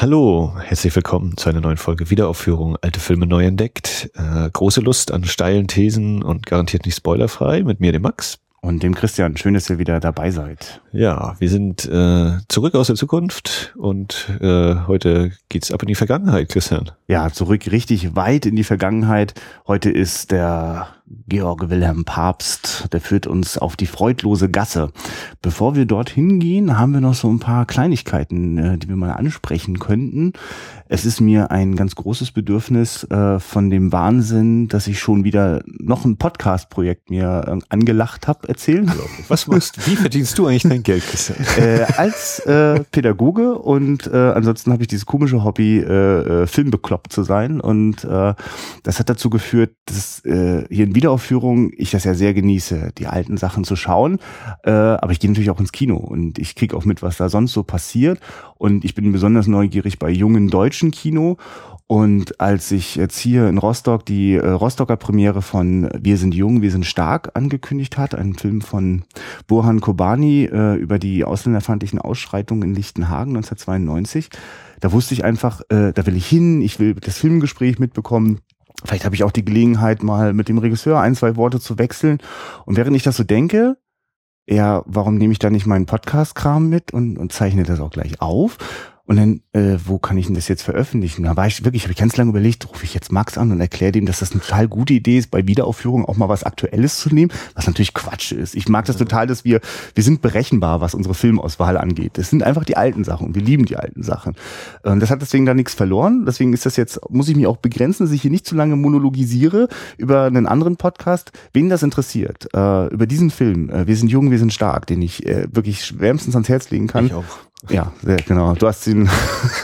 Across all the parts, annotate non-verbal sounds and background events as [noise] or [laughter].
Hallo, herzlich willkommen zu einer neuen Folge Wiederaufführung Alte Filme neu entdeckt. Äh, große Lust an steilen Thesen und garantiert nicht spoilerfrei mit mir, dem Max. Und dem Christian, schön, dass ihr wieder dabei seid. Ja, wir sind äh, zurück aus der Zukunft und äh, heute geht's ab in die Vergangenheit, Christian. Ja, zurück richtig weit in die Vergangenheit. Heute ist der Georg Wilhelm Papst, der führt uns auf die freudlose Gasse. Bevor wir dorthin gehen, haben wir noch so ein paar Kleinigkeiten, äh, die wir mal ansprechen könnten. Es ist mir ein ganz großes Bedürfnis äh, von dem Wahnsinn, dass ich schon wieder noch ein Podcast-Projekt mir äh, angelacht habe, erzählen. Was machst Wie verdienst du eigentlich dein Geld, [laughs] äh, als äh, Pädagoge und äh, ansonsten habe ich dieses komische Hobby, äh, äh, filmbekloppt zu sein. Und äh, das hat dazu geführt, dass äh, hier in Wiederaufführung ich das ja sehr genieße, die alten Sachen zu schauen. Äh, aber ich gehe natürlich auch ins Kino und ich kriege auch mit, was da sonst so passiert. Und ich bin besonders neugierig bei jungen deutschen Kino. Und als ich jetzt hier in Rostock die äh, Rostocker Premiere von Wir sind jung, wir sind stark angekündigt hat, ein Film von Burhan Kobani äh, über die ausländerfeindlichen Ausschreitungen in Lichtenhagen 1992, da wusste ich einfach, äh, da will ich hin, ich will das Filmgespräch mitbekommen. Vielleicht habe ich auch die Gelegenheit, mal mit dem Regisseur ein, zwei Worte zu wechseln. Und während ich das so denke, ja, warum nehme ich da nicht meinen Podcast-Kram mit und, und zeichne das auch gleich auf? Und dann, äh, wo kann ich denn das jetzt veröffentlichen? Da war ich wirklich, habe ich ganz lange überlegt, rufe ich jetzt Max an und erkläre dem, dass das eine total gute Idee ist, bei Wiederaufführung auch mal was Aktuelles zu nehmen, was natürlich Quatsch ist. Ich mag das total, dass wir, wir sind berechenbar, was unsere Filmauswahl angeht. Das sind einfach die alten Sachen und wir lieben die alten Sachen. Und das hat deswegen da nichts verloren. Deswegen ist das jetzt, muss ich mich auch begrenzen, dass ich hier nicht zu lange monologisiere über einen anderen Podcast. Wen das interessiert, äh, über diesen Film, äh, Wir sind jung, wir sind stark, den ich äh, wirklich wärmstens ans Herz legen kann. Ich auch. Ja, sehr, genau. Du hast ihn.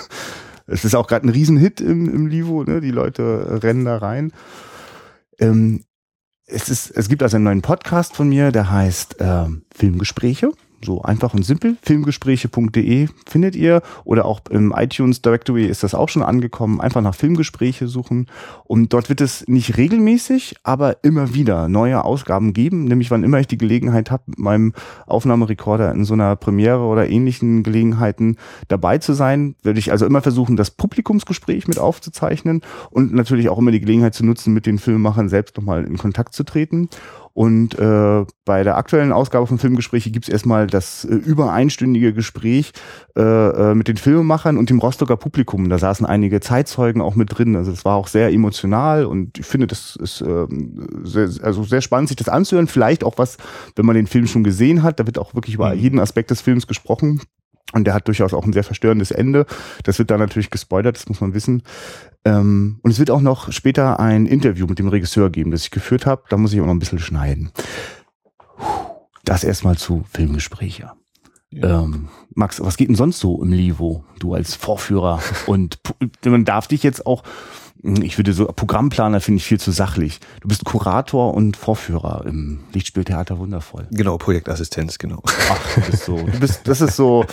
[laughs] es ist auch gerade ein Riesenhit im, im Livo, ne? Die Leute rennen da rein. Ähm, es, ist, es gibt also einen neuen Podcast von mir, der heißt äh, Filmgespräche. So einfach und simpel. Filmgespräche.de findet ihr oder auch im iTunes Directory ist das auch schon angekommen. Einfach nach Filmgespräche suchen. Und dort wird es nicht regelmäßig, aber immer wieder neue Ausgaben geben. Nämlich wann immer ich die Gelegenheit habe, mit meinem Aufnahmerekorder in so einer Premiere oder ähnlichen Gelegenheiten dabei zu sein, werde ich also immer versuchen, das Publikumsgespräch mit aufzuzeichnen und natürlich auch immer die Gelegenheit zu nutzen, mit den Filmemachern selbst nochmal in Kontakt zu treten. Und äh, bei der aktuellen Ausgabe von Filmgespräche gibt's erstmal das äh, über einstündige Gespräch äh, äh, mit den Filmemachern und dem Rostocker Publikum. Da saßen einige Zeitzeugen auch mit drin. Also es war auch sehr emotional und ich finde, das ist äh, sehr, also sehr spannend, sich das anzuhören. Vielleicht auch was, wenn man den Film schon gesehen hat. Da wird auch wirklich über jeden Aspekt des Films gesprochen. Und der hat durchaus auch ein sehr verstörendes Ende. Das wird da natürlich gespoilert, das muss man wissen. Ähm, und es wird auch noch später ein Interview mit dem Regisseur geben, das ich geführt habe. Da muss ich auch noch ein bisschen schneiden. Das erstmal zu Filmgespräche. Ja. Ähm, Max, was geht denn sonst so im Livo? Du als Vorführer und man darf dich jetzt auch, ich würde so, Programmplaner finde ich viel zu sachlich. Du bist Kurator und Vorführer im Lichtspieltheater Wundervoll. Genau, Projektassistenz, genau. Ach, du bist so, du bist, das ist so,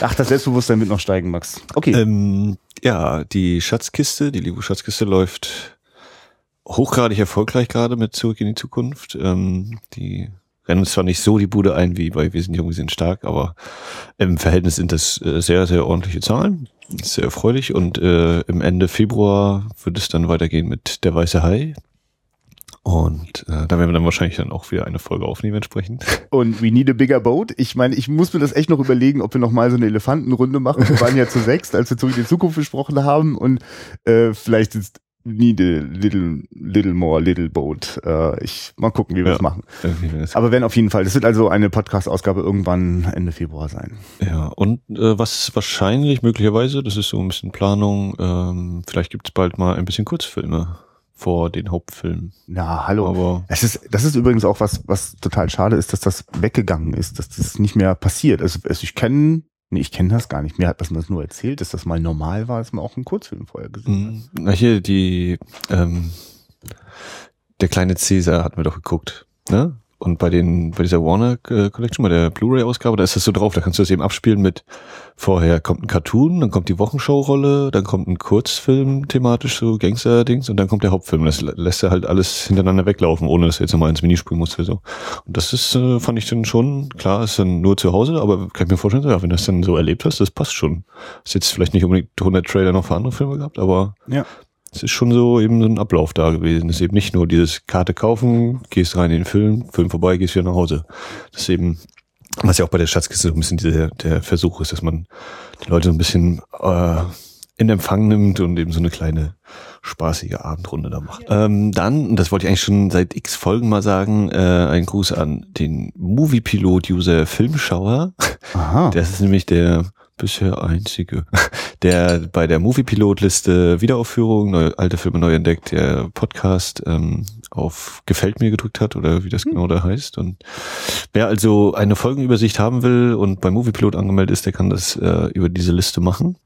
ach, das Selbstbewusstsein wird noch steigen, Max. Okay. Ähm, ja, die Schatzkiste, die Libo Schatzkiste läuft hochgradig erfolgreich gerade mit Zurück in die Zukunft. Ähm, die rennen zwar nicht so die Bude ein wie bei Wir sind jung, wir sind stark, aber im Verhältnis sind das äh, sehr, sehr ordentliche Zahlen. Sehr erfreulich und äh, im Ende Februar wird es dann weitergehen mit Der Weiße Hai. Und äh, da werden wir dann wahrscheinlich dann auch wieder eine Folge aufnehmen entsprechend. [laughs] Und we need a bigger boat. Ich meine, ich muss mir das echt noch überlegen, ob wir noch mal so eine Elefantenrunde machen. Wir waren ja zu sechst, als wir zurück in die Zukunft gesprochen haben. Und äh, vielleicht ist need a little, little more, little boat. Äh, ich mal gucken, wie wir Ja. das machen. Aber wenn auf jeden Fall. Das wird also eine Podcast-Ausgabe irgendwann Ende Februar sein. Ja, und äh, was wahrscheinlich, möglicherweise, das ist so ein bisschen Planung, ähm, vielleicht gibt's bald mal ein bisschen Kurzfilme vor den Hauptfilmen. Na, hallo. Aber Das ist, das ist übrigens auch was, was total schade ist, dass das weggegangen ist, dass das nicht mehr passiert. Also, also ich kenne, nee, ich kenne das gar nicht. Mir hat das das nur erzählt, dass das mal normal war, dass man auch einen Kurzfilm vorher gesehen hat. mh, na hier, die, ähm, der kleine Cäsar hat mir doch geguckt, ne? Und bei den, bei dieser Warner äh, Collection, bei der Blu-ray-Ausgabe, da ist das so drauf, da kannst du das eben abspielen mit vorher kommt ein Cartoon, dann kommt die Wochenschau-Rolle, dann kommt ein Kurzfilm thematisch, so Gangster-Dings, und dann kommt der Hauptfilm. Das lässt er halt alles hintereinander weglaufen, ohne dass er jetzt nochmal ins Menü springen muss oder so. Und das ist, äh, fand ich dann schon, klar, ist dann nur zu Hause, aber kann ich mir vorstellen, ja, wenn du das dann so erlebt hast, das passt schon. Ist jetzt vielleicht nicht unbedingt 100 Trailer noch für andere Filme gehabt, aber Ja. Es ist schon so eben so ein Ablauf da gewesen. Es ist eben nicht nur dieses Karte kaufen, gehst rein in den Film, Film vorbei, gehst wieder nach Hause. Das ist eben, was ja auch bei der Schatzkiste so ein bisschen der, der Versuch ist, dass man die Leute so ein bisschen äh, in Empfang nimmt und eben so eine kleine spaßige Abendrunde da macht. Ähm, dann, und das wollte ich eigentlich schon seit x Folgen mal sagen, äh, ein Gruß an den Movie-Pilot-User Filmschauer. Aha. Das ist nämlich der bisher einzige, [laughs] der bei der Movie-Pilot-Liste Wiederaufführung, neue, alte Filme neu entdeckt, der Podcast ähm, auf Gefällt mir gedrückt hat oder wie das genau da heißt. Und wer also eine Folgenübersicht haben will und bei Movie-Pilot angemeldet ist, der kann das äh, über diese Liste machen.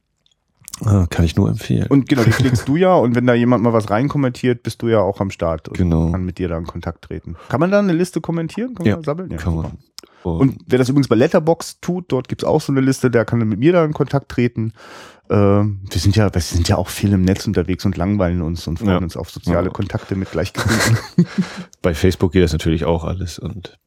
Äh, kann ich nur empfehlen. Und genau, die klickst [laughs] du ja und wenn da jemand mal was reinkommentiert, bist du ja auch am Start und Genau. kann mit dir da in Kontakt treten. Kann man da eine Liste kommentieren? Kann man Ja, da sammeln? Ja, kann super. man. Und wer das übrigens bei Letterbox tut, dort gibt's auch so eine Liste, der kann mit mir da in Kontakt treten. Ähm, wir sind ja, wir sind ja auch viel im Netz unterwegs und langweilen uns und freuen Ja. uns auf soziale Ja. Kontakte mit Gleichgesinnten. [laughs] [laughs] bei Facebook geht das natürlich auch alles und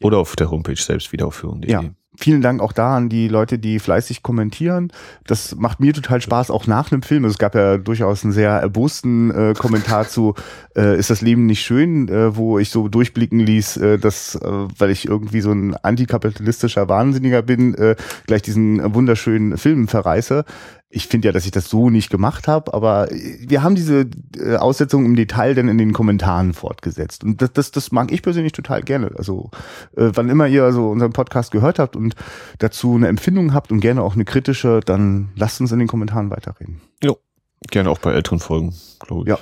oder auf der Homepage selbst wiederaufführung.de. Ja. Vielen Dank auch da an die Leute, die fleißig kommentieren. Das macht mir total Spaß, auch nach einem Film. Es gab ja durchaus einen sehr erbosten äh, Kommentar zu äh, Ist das Leben nicht schön, äh, wo ich so durchblicken ließ, äh, dass, äh, weil ich irgendwie so ein antikapitalistischer Wahnsinniger bin, äh, gleich diesen wunderschönen Film verreiße. Ich finde ja, dass ich das so nicht gemacht habe, aber wir haben diese Aussetzung im Detail dann in den Kommentaren fortgesetzt. Und das, das, das mag ich persönlich total gerne. Also wann immer ihr also unseren Podcast gehört habt und dazu eine Empfindung habt und gerne auch eine kritische, dann lasst uns in den Kommentaren weiterreden. Gerne auch bei älteren Folgen, glaube ich. Ja.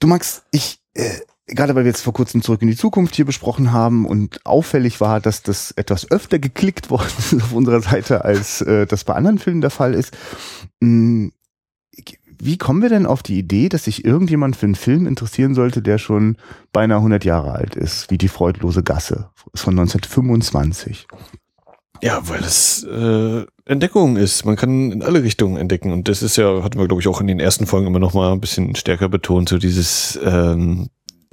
Du Max, ich, äh, gerade weil wir jetzt vor kurzem zurück in die Zukunft hier besprochen haben und auffällig war, dass das etwas öfter geklickt [laughs] worden ist auf unserer Seite, als äh, das bei anderen Filmen der Fall ist. Mh, wie kommen wir denn auf die Idee, dass sich irgendjemand für einen Film interessieren sollte, der schon beinahe 100 Jahre alt ist, wie Die freudlose Gasse? Ist von 1925. Ja, weil das äh, Entdeckung ist. Man kann in alle Richtungen entdecken. Und das ist ja, hatten wir, glaube ich, auch in den ersten Folgen immer noch mal ein bisschen stärker betont, so dieses ähm,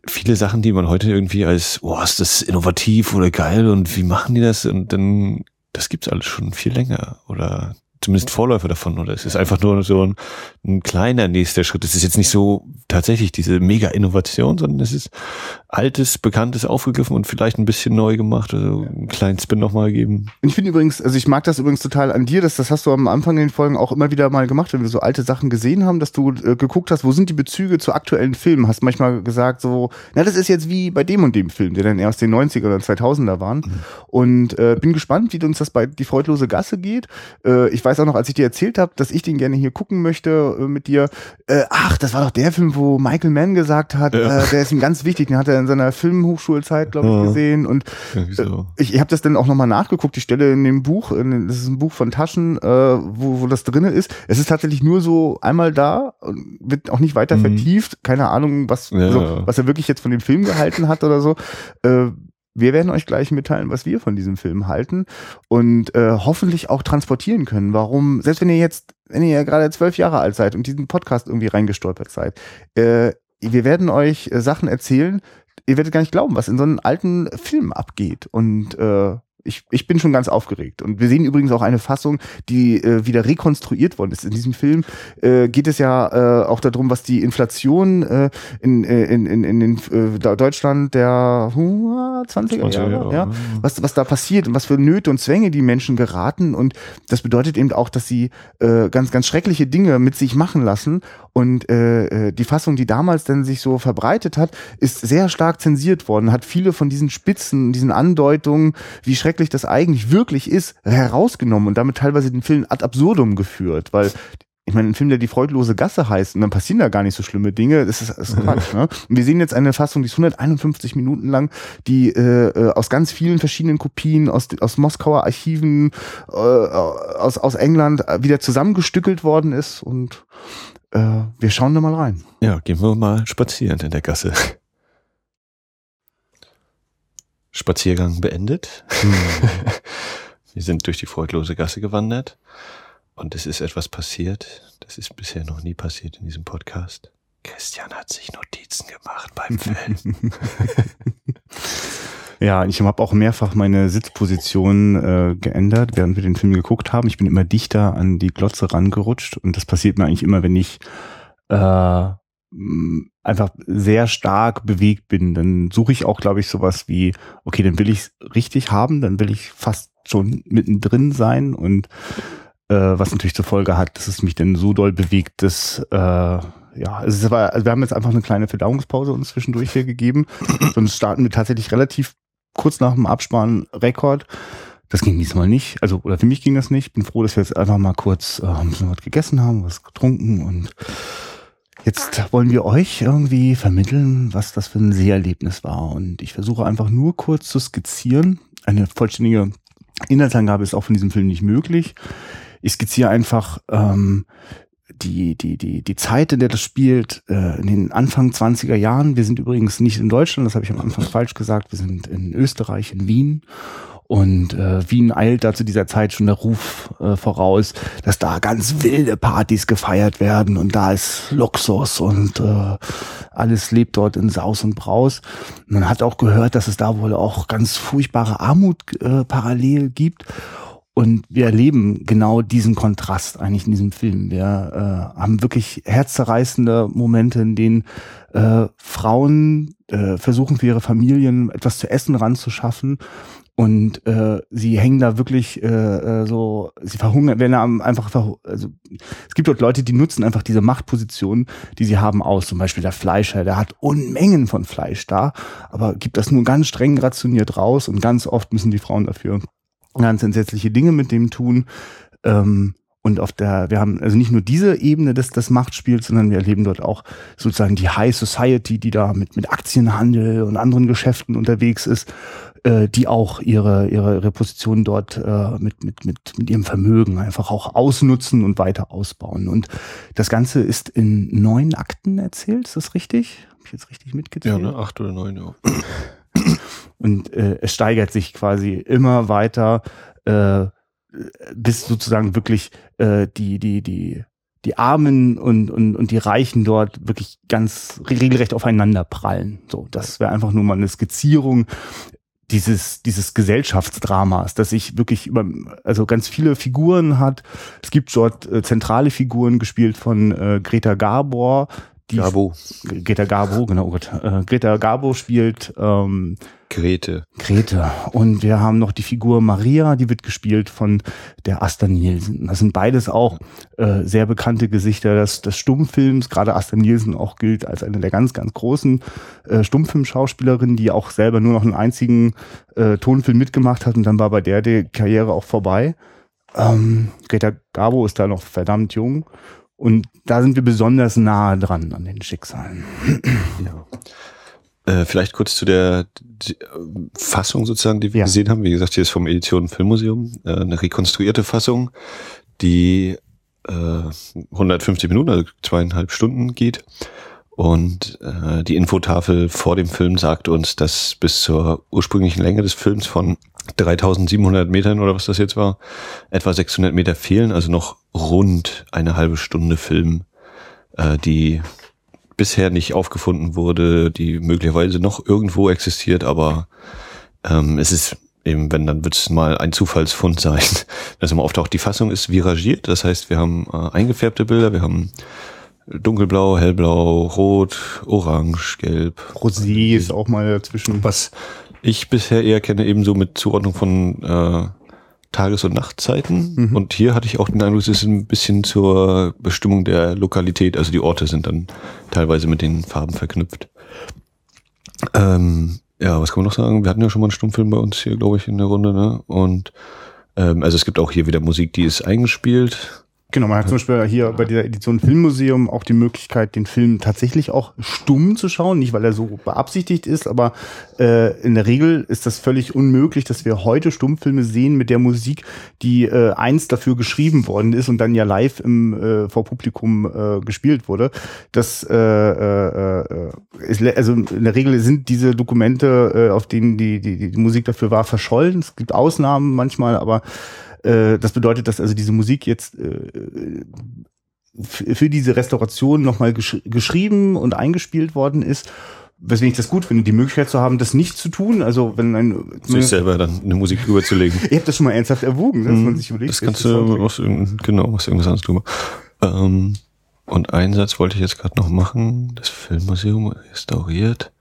viele Sachen, die man heute irgendwie als, boah, ist das innovativ oder geil und wie machen die das? Und dann, das gibt's alles schon viel länger. Oder zumindest Vorläufer davon. Oder es ist einfach nur so ein, ein kleiner nächster Schritt. Es ist jetzt nicht so tatsächlich diese Mega-Innovation, sondern es ist altes, bekanntes aufgegriffen und vielleicht ein bisschen neu gemacht. Also einen kleinen Spin nochmal gegeben. Und ich finde übrigens, also ich mag das übrigens total an dir, dass das hast du am Anfang in den Folgen auch immer wieder mal gemacht, wenn wir so alte Sachen gesehen haben, dass du äh, geguckt hast, wo sind die Bezüge zu aktuellen Filmen, hast manchmal gesagt so, na das ist jetzt wie bei dem und dem Film, der dann erst den 90er oder 2000er waren und äh, bin gespannt, wie uns das bei Die freudlose Gasse geht. Äh, ich weiß auch noch, als ich dir erzählt habe, dass ich den gerne hier gucken möchte äh, mit dir, äh, ach, das war doch der Film, wo Michael Mann gesagt hat, Ja. äh, der ist ihm ganz wichtig, den hat er in seiner Filmhochschulzeit, glaube ich, Ja. gesehen und so. ich, ich habe das dann auch nochmal nachgeguckt, die Stelle in dem Buch, in, das ist ein Buch von Taschen, äh, wo, wo das drinne ist. Es ist tatsächlich nur so einmal da, und wird auch nicht weiter Mhm. vertieft. Keine Ahnung, was, Ja. also, was er wirklich jetzt von dem Film gehalten hat oder so. Äh, wir werden euch gleich mitteilen, was wir von diesem Film halten und äh, hoffentlich auch transportieren können. Warum, selbst wenn ihr jetzt, wenn ihr ja gerade zwölf Jahre alt seid und diesen Podcast irgendwie reingestolpert seid, äh, wir werden euch äh, Sachen erzählen, ihr werdet gar nicht glauben, was in so einem alten Film abgeht. Und äh, ich, ich bin schon ganz aufgeregt. Und wir sehen übrigens auch eine Fassung, die äh, wieder rekonstruiert worden ist. In diesem Film äh, geht es ja äh, auch darum, was die Inflation äh, in, äh, in, in, in den, äh, Deutschland der uh, 20er Jahre, ja, was, was da passiert und was für Nöte und Zwänge die Menschen geraten. Und das bedeutet eben auch, dass sie äh, ganz, ganz schreckliche Dinge mit sich machen lassen. Und äh, äh, die Fassung, die damals dann sich so verbreitet hat, ist sehr stark zensiert worden, hat viele von diesen Spitzen, diesen Andeutungen, wie schrecklich das eigentlich wirklich ist, herausgenommen und damit teilweise den Film ad absurdum geführt, weil ich meine, ein Film, der die freudlose Gasse heißt, und dann passieren da gar nicht so schlimme Dinge, das ist, das ist [laughs] Quatsch. Ne? Und wir sehen jetzt eine Fassung, die ist 151 Minuten lang, die äh, äh, aus ganz vielen verschiedenen Kopien, aus, aus Moskauer Archiven, äh, aus, aus England äh, wieder zusammengestückelt worden ist. Und äh, wir schauen da mal rein. Ja, gehen wir mal spazieren in der Gasse. Spaziergang beendet. Hm. [laughs] Wir sind durch die freudlose Gasse gewandert und es ist etwas passiert. Das ist bisher noch nie passiert in diesem Podcast. Christian hat sich Notizen gemacht beim Film. [laughs] ja, ich habe auch mehrfach meine Sitzposition äh, geändert, während wir den Film geguckt haben. Ich bin immer dichter an die Glotze rangerutscht und das passiert mir eigentlich immer, wenn ich äh, einfach sehr stark bewegt bin. Dann suche ich auch, glaube ich, sowas wie, okay, dann will ich es richtig haben, dann will ich fast schon mittendrin sein und äh, was natürlich zur Folge hat, dass es mich dann so doll bewegt, dass äh, ja, es war, also wir haben jetzt einfach eine kleine Verdauungspause uns zwischendurch hier gegeben. [coughs] Sonst starten wir tatsächlich relativ kurz nach dem Abspann Rekord. Das ging diesmal nicht. Also, oder für mich ging das nicht. Bin froh, dass wir jetzt einfach mal kurz äh, ein bisschen was gegessen haben, was getrunken und jetzt wollen wir euch irgendwie vermitteln, was das für ein Seherlebnis war. Und ich versuche einfach nur kurz zu skizzieren. Eine vollständige Inhaltsangabe ist auch von diesem Film nicht möglich. Ich skizziere einfach ähm, die, die, die, die Zeit, in der das spielt, äh, in den Anfang 20er Jahren. Wir sind übrigens nicht in Deutschland, das habe ich am Anfang falsch gesagt. Wir sind in Österreich, in Wien. Und äh, Wien eilt da zu dieser Zeit schon der Ruf äh, voraus, dass da ganz wilde Partys gefeiert werden und da ist Luxus und äh, alles lebt dort in Saus und Braus. Man hat auch gehört, dass es da wohl auch ganz furchtbare Armut äh, parallel gibt. Und wir erleben genau diesen Kontrast eigentlich in diesem Film. Wir äh, haben wirklich herzzerreißende Momente, in denen äh, Frauen äh, versuchen für ihre Familien etwas zu essen ranzuschaffen und äh, sie hängen da wirklich äh, äh so, sie verhungern, werden einfach, also es gibt dort Leute, die nutzen einfach diese Machtposition, die sie haben aus. Zum Beispiel der Fleischer, der hat Unmengen von Fleisch da, aber gibt das nur ganz streng rationiert raus und ganz oft müssen die Frauen dafür ganz entsetzliche Dinge mit dem tun. Ähm, und auf der, wir haben also nicht nur diese Ebene des, des Machtspiels, sondern wir erleben dort auch sozusagen die High Society, die da mit, mit Aktienhandel und anderen Geschäften unterwegs ist, äh, die auch ihre, ihre, ihre Position dort äh, mit, mit, mit, mit ihrem Vermögen einfach auch ausnutzen und weiter ausbauen. Und das Ganze ist in neun Akten erzählt, ist das richtig? Habe ich jetzt richtig mitgezählt? Ja, ne? acht oder neun, ja. Und äh, es steigert sich quasi immer weiter, äh, bis sozusagen wirklich äh, die, die, die, die Armen und, und, und die Reichen dort wirklich ganz regelrecht aufeinander prallen. So, das wäre einfach nur mal eine Skizzierung dieses, dieses Gesellschaftsdramas, das sich wirklich über, also ganz viele Figuren hat. Es gibt dort äh, zentrale Figuren gespielt von äh, Greta Gabor. Die Gabo. Greta Garbo, genau. Oh Gott. Äh, Greta Garbo spielt ähm, Grete. Grete. Und wir haben noch die Figur Maria, die wird gespielt von der Asta Nielsen. Das sind beides auch äh, sehr bekannte Gesichter des, des Stummfilms. Gerade Asta Nielsen auch gilt als eine der ganz, ganz großen äh, Stummfilmschauspielerinnen, die auch selber nur noch einen einzigen äh, Tonfilm mitgemacht hat und dann war bei der die Karriere auch vorbei. Ähm, Greta Garbo ist da noch verdammt jung. Und da sind wir besonders nahe dran an den Schicksalen. Ja. Äh, vielleicht kurz zu der äh, Fassung sozusagen, die wir ja. gesehen haben. Wie gesagt, hier ist vom Edition Filmmuseum äh, eine rekonstruierte Fassung, die äh, 150 Minuten, also zweieinhalb Stunden geht. Und äh, die Infotafel vor dem Film sagt uns, dass bis zur ursprünglichen Länge des Films von 3700 Metern oder was das jetzt war, etwa 600 Meter fehlen, also noch rund eine halbe Stunde Film, äh, die bisher nicht aufgefunden wurde, die möglicherweise noch irgendwo existiert, aber ähm, es ist eben, wenn, dann wird es mal ein Zufallsfund sein, [laughs] dass immer auftaucht. Die Fassung ist viragiert, das heißt, wir haben äh, eingefärbte Bilder, wir haben dunkelblau, hellblau, rot, orange, gelb. Rosé ist auch mal dazwischen. Was ich bisher eher kenne, ebenso mit Zuordnung von äh, Tages- und Nachtzeiten. Mhm. Und hier hatte ich auch den Eindruck, es ist ein bisschen zur Bestimmung der Lokalität. Also die Orte sind dann teilweise mit den Farben verknüpft. Ähm, ja, was kann man noch sagen? Wir hatten ja schon mal einen Stummfilm bei uns hier, glaube ich, in der Runde. Ne? Und ähm, also es gibt auch hier wieder Musik, die ist eingespielt. Genau, man hat zum Beispiel hier bei dieser Edition Filmmuseum auch die Möglichkeit, den Film tatsächlich auch stumm zu schauen. Nicht, weil er so beabsichtigt ist, aber äh, in der Regel ist das völlig unmöglich, dass wir heute Stummfilme sehen mit der Musik, die äh, einst dafür geschrieben worden ist und dann ja live im äh, vor Publikum äh, gespielt wurde. Das äh, äh, äh ist, also in der Regel sind diese Dokumente, äh, auf denen die, die, die Musik dafür war, verschollen. Es gibt Ausnahmen manchmal, aber äh, das bedeutet, dass also diese Musik jetzt äh, für diese Restauration nochmal gesch geschrieben und eingespielt worden ist. Weswegen ich das gut finde, die Möglichkeit zu haben, das nicht zu tun. Also wenn ein sich selber dann eine Musik drüber zu legen. [laughs] Ihr habt das schon mal ernsthaft erwogen, dass mhm. man sich überlegt. Das kannst du was, genau was irgendwas anderes drüber. Ähm, und einen Satz wollte ich jetzt gerade noch machen. Das Filmmuseum restauriert.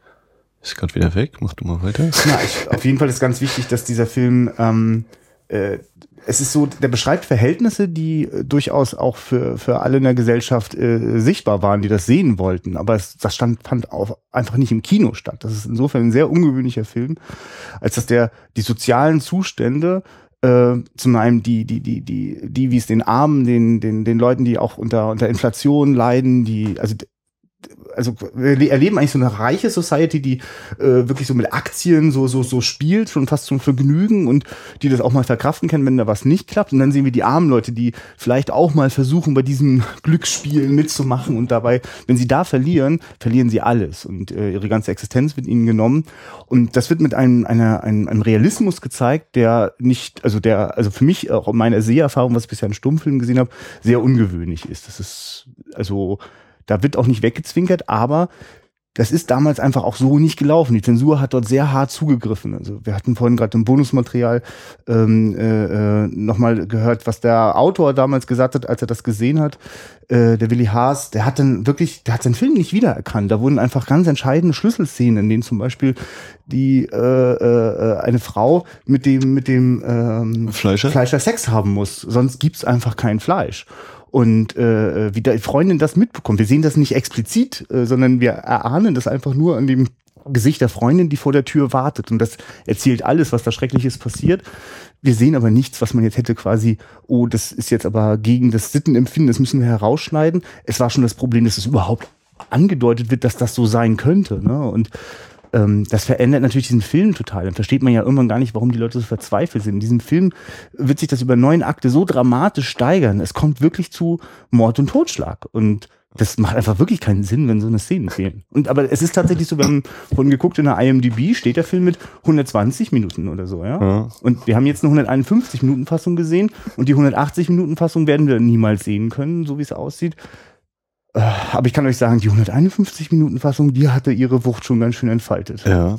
Ist gerade wieder weg. Mach du mal weiter. Ja, ich, auf jeden Fall ist ganz wichtig, dass dieser Film ähm, äh, es ist so, der beschreibt Verhältnisse, die äh, durchaus auch für, für alle in der Gesellschaft äh, sichtbar waren, die das sehen wollten. Aber es, das stand, fand auch einfach nicht im Kino statt. Das ist insofern ein sehr ungewöhnlicher Film, als dass der die sozialen Zustände äh, zum einen die, die, die, die, die, wie es den Armen, den, den, den Leuten, die auch unter, unter Inflation leiden, die, also also wir erleben eigentlich so eine reiche Society, die äh, wirklich so mit Aktien so so so spielt, schon fast zum Vergnügen und die das auch mal verkraften können, wenn da was nicht klappt. Und dann sehen wir die armen Leute, die vielleicht auch mal versuchen, bei diesem Glücksspiel mitzumachen und dabei, wenn sie da verlieren, verlieren sie alles und äh, ihre ganze Existenz wird ihnen genommen. Und das wird mit einem, einer, einem, einem Realismus gezeigt, der nicht, also der, also für mich auch meine Seherfahrung, was ich bisher in Stummfilmen gesehen habe, sehr ungewöhnlich ist. Das ist also da wird auch nicht weggezwinkert, aber das ist damals einfach auch so nicht gelaufen. Die Zensur hat dort sehr hart zugegriffen. Also wir hatten vorhin gerade im Bonusmaterial ähm, äh, äh, nochmal gehört, was der Autor damals gesagt hat, als er das gesehen hat. Äh, der Willi Haas, der hat dann wirklich, der hat seinen Film nicht wiedererkannt. Da wurden einfach ganz entscheidende Schlüsselszenen, in denen zum Beispiel die äh, äh, eine Frau mit dem mit dem ähm, Fleischer? Fleischer Sex haben muss. Sonst gibt's einfach kein Fleisch und äh, wie die Freundin das mitbekommt. Wir sehen das nicht explizit, äh, sondern wir erahnen das einfach nur an dem Gesicht der Freundin, die vor der Tür wartet. Und das erzählt alles, was da Schreckliches passiert. Wir sehen aber nichts, was man jetzt hätte quasi, oh, das ist jetzt aber gegen das Sittenempfinden, das müssen wir herausschneiden. Es war schon das Problem, dass es überhaupt angedeutet wird, dass das so sein könnte. Ne? Und ähm, das verändert natürlich diesen Film total. Dann versteht man ja irgendwann gar nicht, warum die Leute so verzweifelt sind. In diesem Film wird sich das über neun Akte so dramatisch steigern. Es kommt wirklich zu Mord und Totschlag. Und das macht einfach wirklich keinen Sinn, wenn so eine Szene fehlen. Und aber es ist tatsächlich so, wenn von geguckt in der IMDb steht der Film mit 120 Minuten oder so, ja? ja. Und wir haben jetzt eine 151 Minuten Fassung gesehen und die 180 Minuten Fassung werden wir niemals sehen können, so wie es aussieht. Äh, aber ich kann euch sagen, die 151 Minuten Fassung, die hatte ihre Wucht schon ganz schön entfaltet. Ja.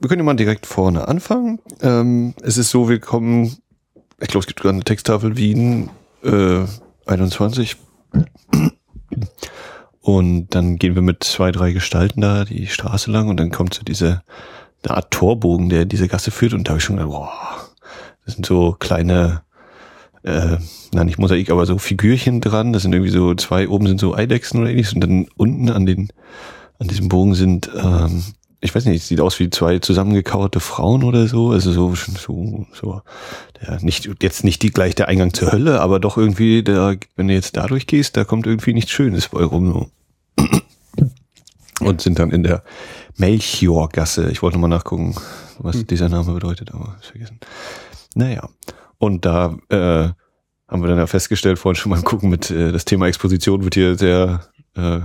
Wir können ja mal direkt vorne anfangen. Ähm, es ist so, wir kommen, ich glaube, es gibt gerade eine Texttafel Wien äh, 21. Und dann gehen wir mit zwei, drei Gestalten da die Straße lang und dann kommt so diese eine Art Torbogen, der in diese Gasse führt und da habe ich schon gedacht, boah, das sind so kleine äh, na nicht Mosaik, aber so Figürchen dran. Das sind irgendwie so zwei, oben sind so Eidechsen oder ähnliches und dann unten an den, an diesem Bogen sind, ähm, ich weiß nicht, sieht aus wie zwei zusammengekauerte Frauen oder so. Also so, so, so, der, nicht, jetzt nicht die, gleich der Eingang zur Hölle, aber doch irgendwie, der, wenn du jetzt dadurch gehst, da kommt irgendwie nichts Schönes bei rum. So. Und sind dann in der Melchior-Gasse. Ich wollte nochmal nachgucken, was hm. dieser Name bedeutet, aber vergessen. Naja. Und da äh, haben wir dann ja festgestellt, vorhin schon mal gucken mit, äh, das Thema Exposition wird hier sehr äh,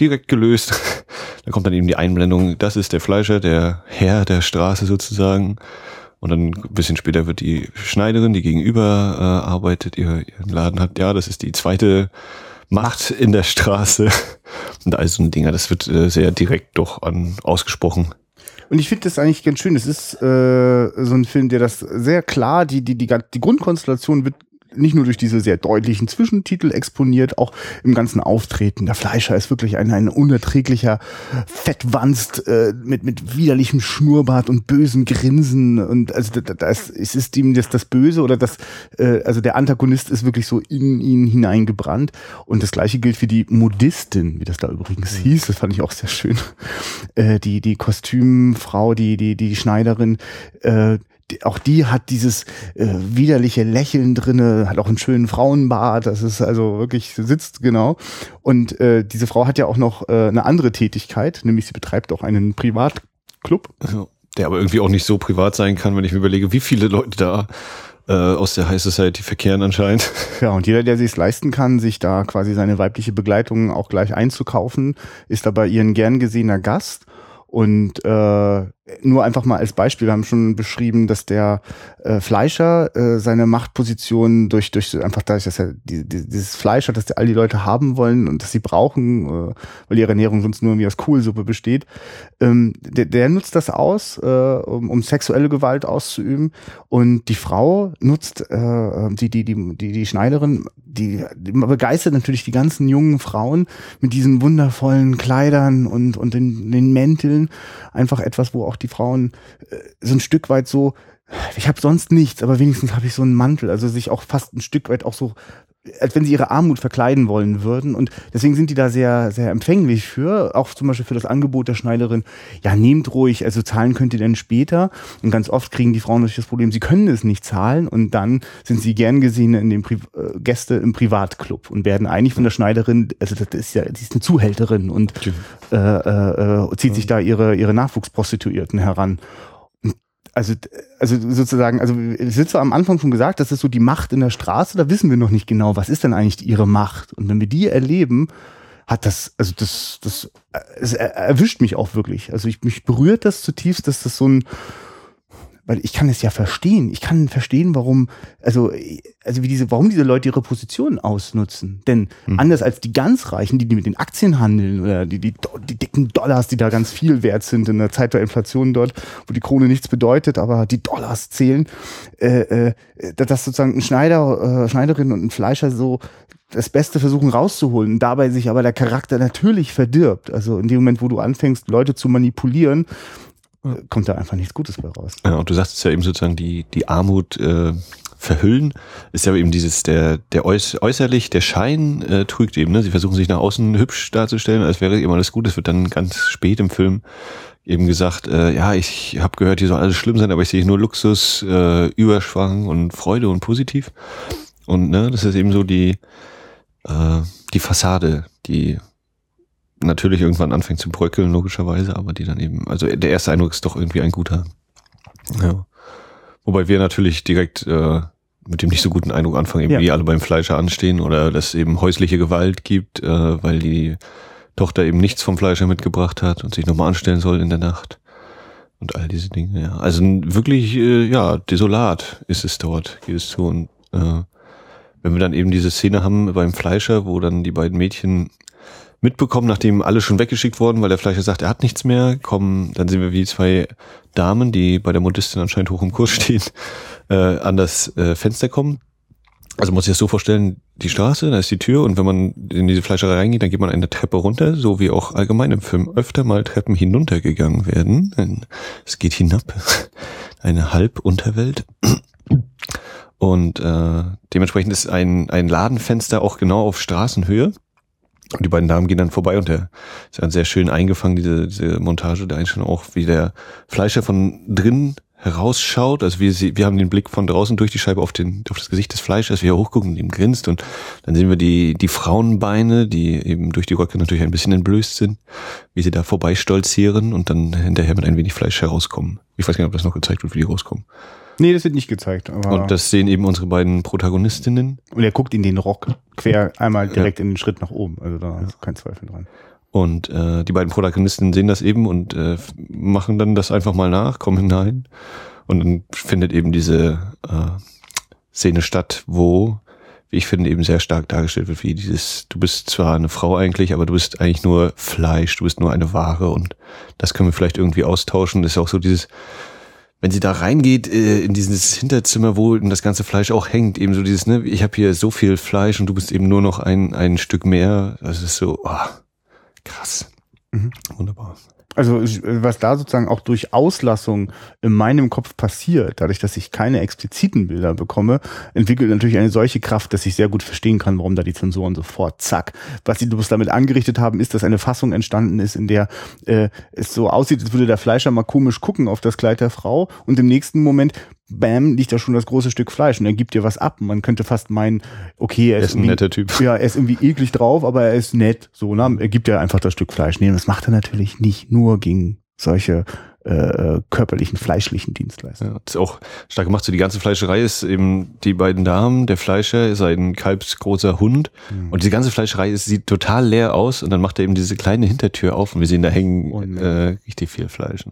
direkt gelöst. [laughs] da kommt dann eben die Einblendung, das ist der Fleischer, der Herr der Straße sozusagen. Und dann ein bisschen später wird die Schneiderin, die gegenüber äh, arbeitet, ihr, ihren Laden hat, ja, das ist die zweite Macht in der Straße. [laughs] Und all so ein Dinger, das wird äh, sehr direkt doch an ausgesprochen. Und ich finde das eigentlich ganz schön. Es ist äh, so ein Film, der das sehr klar, die, die, die, die Grundkonstellation wird nicht nur durch diese sehr deutlichen Zwischentitel exponiert, auch im ganzen Auftreten. Der Fleischer ist wirklich ein, ein unerträglicher Fettwanst äh, mit, mit widerlichem Schnurrbart und bösem Grinsen. Und also da, da ist, ist ihm das, das Böse oder das, äh, also der Antagonist ist wirklich so in ihn hineingebrannt. Und das gleiche gilt für die Modistin, wie das da übrigens mhm. hieß. Das fand ich auch sehr schön. Äh, die, die Kostümfrau, die, die, die Schneiderin, äh, auch die hat dieses äh, widerliche Lächeln drinne, hat auch einen schönen Frauenbart, das ist also wirklich, sitzt genau. Und äh, diese Frau hat ja auch noch äh, eine andere Tätigkeit, nämlich sie betreibt auch einen Privatclub. Der aber irgendwie auch nicht so privat sein kann, wenn ich mir überlege, wie viele Leute da äh, aus der High Society verkehren anscheinend. [laughs] Ja, und jeder, der sich es leisten kann, sich da quasi seine weibliche Begleitung auch gleich einzukaufen, ist dabei ihren gern gesehener Gast. Und äh, nur einfach mal als Beispiel, wir haben schon beschrieben, dass der äh, Fleischer äh, seine Machtposition durch, durch einfach dadurch, dass er die, die, dieses Fleisch hat, dass all die Leute haben wollen und dass sie brauchen, äh, weil ihre Ernährung sonst nur irgendwie aus Kohlsuppe besteht, ähm, der, der nutzt das aus, äh, um, um sexuelle Gewalt auszuüben und die Frau nutzt, äh, die, die, die, die, die Schneiderin, die, die begeistert natürlich die ganzen jungen Frauen mit diesen wundervollen Kleidern und, und den, den Mänteln, einfach etwas, wo auch die Frauen äh, so ein Stück weit so, ich habe sonst nichts, aber wenigstens habe ich so einen Mantel, also sich auch fast ein Stück weit auch so als wenn sie ihre Armut verkleiden wollen würden. Und deswegen sind die da sehr, sehr empfänglich für, auch zum Beispiel für das Angebot der Schneiderin, ja, nehmt ruhig, also zahlen könnt ihr denn später. Und ganz oft kriegen die Frauen natürlich das Problem, sie können es nicht zahlen und dann sind sie gern gesehen in dem Pri äh, Gäste im Privatclub und werden eigentlich von der Schneiderin, also das ist ja, die ist eine Zuhälterin und äh, äh, äh, zieht sich da ihre, ihre Nachwuchsprostituierten heran also, also sozusagen, also es wird zwar am Anfang schon gesagt, das ist so die Macht in der Straße, da wissen wir noch nicht genau, was ist denn eigentlich ihre Macht. Und wenn wir die erleben, hat das, also das, das, es erwischt mich auch wirklich. Also ich, mich berührt das zutiefst, dass das so ein, weil ich kann es ja verstehen. Ich kann verstehen, warum, also, also wie diese, warum diese Leute ihre Position ausnutzen. Denn mhm. anders als die ganz Reichen, die, die mit den Aktien handeln oder die, die, die dicken Dollars, die da ganz viel wert sind in der Zeit der Inflation dort, wo die Krone nichts bedeutet, aber die Dollars zählen, äh, äh, dass sozusagen ein Schneider, äh, Schneiderin und ein Fleischer so das Beste versuchen rauszuholen, dabei sich aber der Charakter natürlich verdirbt. Also in dem Moment, wo du anfängst, Leute zu manipulieren, kommt da einfach nichts Gutes bei raus. Ja, und du sagst es ja eben sozusagen, die, die Armut äh, verhüllen, ist ja eben dieses, der, der äuß äußerlich, der Schein äh, trügt eben, ne? Sie versuchen sich nach außen hübsch darzustellen, als wäre immer alles gut. Es wird dann ganz spät im Film eben gesagt, äh, ja, ich habe gehört, hier soll alles schlimm sein, aber ich sehe nur Luxus, äh, Überschwang und Freude und positiv. Und ne, das ist eben so die, äh, die Fassade, die natürlich irgendwann anfängt zu bröckeln, logischerweise, aber die dann eben, also der erste Eindruck ist doch irgendwie ein guter. Ja. Wobei wir natürlich direkt äh, mit dem nicht so guten Eindruck anfangen, eben ja. wie alle beim Fleischer anstehen oder dass eben häusliche Gewalt gibt, äh, weil die Tochter eben nichts vom Fleischer mitgebracht hat und sich nochmal anstellen soll in der Nacht. Und all diese Dinge, ja. Also wirklich, äh, ja, desolat ist es dort, geht es zu. Und äh, wenn wir dann eben diese Szene haben beim Fleischer, wo dann die beiden Mädchen mitbekommen, nachdem alle schon weggeschickt wurden, weil der Fleischer sagt, er hat nichts mehr, kommen, dann sehen wir wie zwei Damen, die bei der Modistin anscheinend hoch im Kurs stehen, [laughs] äh, an das äh, Fenster kommen. Also muss ich das so vorstellen, die Straße, da ist die Tür und wenn man in diese Fleischerei reingeht, dann geht man eine Treppe runter, so wie auch allgemein im Film öfter mal Treppen hinuntergegangen werden. Es geht hinab, [laughs] eine Halbunterwelt. Und äh, dementsprechend ist ein, ein Ladenfenster auch genau auf Straßenhöhe. Und die beiden Damen gehen dann vorbei und der ist ja sehr schön eingefangen, diese, diese Montage der Einstellung auch, wie der Fleischer von drin herausschaut. Also wir, wir haben den Blick von draußen durch die Scheibe auf, den, auf das Gesicht des Fleischers, wie er hochguckt und ihm grinst. Und dann sehen wir die, die Frauenbeine, die eben durch die Röcke natürlich ein bisschen entblößt sind, wie sie da vorbei stolzieren und dann hinterher mit ein wenig Fleisch herauskommen. Ich weiß gar nicht, ob das noch gezeigt wird, wie die rauskommen. Nee, das wird nicht gezeigt. Aber und das sehen eben unsere beiden Protagonistinnen. Und er guckt in den Rock quer einmal direkt ja. in den Schritt nach oben. Also da ist kein Zweifel dran. Und äh, die beiden Protagonistinnen sehen das eben und äh, machen dann das einfach mal nach, kommen hinein. Und dann findet eben diese äh, Szene statt, wo, wie ich finde, eben sehr stark dargestellt wird, wie dieses, du bist zwar eine Frau eigentlich, aber du bist eigentlich nur Fleisch, du bist nur eine Ware und das können wir vielleicht irgendwie austauschen. Das ist auch so dieses, wenn sie da reingeht äh, in dieses Hinterzimmer, wo das ganze Fleisch auch hängt, eben so dieses, ne, ich habe hier so viel Fleisch und du bist eben nur noch ein, ein Stück mehr. Das ist so, oh, krass. Mhm. Wunderbar. Also was da sozusagen auch durch Auslassung in meinem Kopf passiert, dadurch, dass ich keine expliziten Bilder bekomme, entwickelt natürlich eine solche Kraft, dass ich sehr gut verstehen kann, warum da die Zensoren sofort zack. Was sie bloß damit angerichtet haben, ist, dass eine Fassung entstanden ist, in der äh, es so aussieht, als würde der Fleischer mal komisch gucken auf das Kleid der Frau und im nächsten Moment bam, liegt da schon das große Stück Fleisch und er gibt dir was ab. Man könnte fast meinen, okay, er, ist, ist ein netter Typ. Ja, er ist irgendwie eklig drauf, aber er ist nett. So, ne? Er gibt dir einfach das Stück Fleisch. Nee, das macht er natürlich nicht nur gegen solche äh, körperlichen, fleischlichen Dienstleister. Ja, das ist auch stark gemacht. So die ganze Fleischerei ist eben die beiden Damen, der Fleischer ist ein kalbsgroßer Hund Mhm. und diese ganze Fleischerei ist, sieht total leer aus und dann macht er eben diese kleine Hintertür auf und wir sehen da hängen Unmengen. äh, richtig viel Fleisch.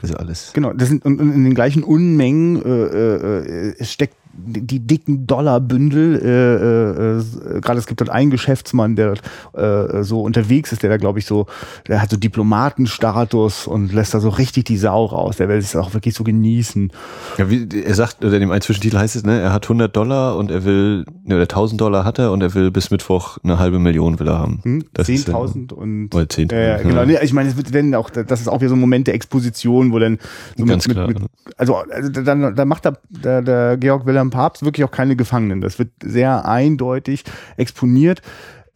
Das ist alles. Genau, das sind und, und in den gleichen Unmengen äh, äh, äh, steckt die dicken Dollarbündel. Äh, äh, äh, Gerade es gibt dort einen Geschäftsmann, der äh, so unterwegs ist, der da glaube ich so, der hat so Diplomatenstatus und lässt da so richtig die Sau raus. Der will es auch wirklich so genießen. Ja, wie, er sagt, oder in dem einen Zwischentitel heißt es, ne, er hat 100 Dollar und er will, oder 1000 Dollar hat er und er will bis Mittwoch eine halbe Million will er haben. Hm? Das ist, äh, 10.000 und Oder 10.000, Ja, ja, ja. genau. Nee, ich meine, es wird werden auch, das ist auch wieder so ein Moment der Exposition, wo dann so Ganz klar. also, also da, da macht der, der, der Georg Wilhelm Papst wirklich auch keine Gefangenen. Das wird sehr eindeutig exponiert.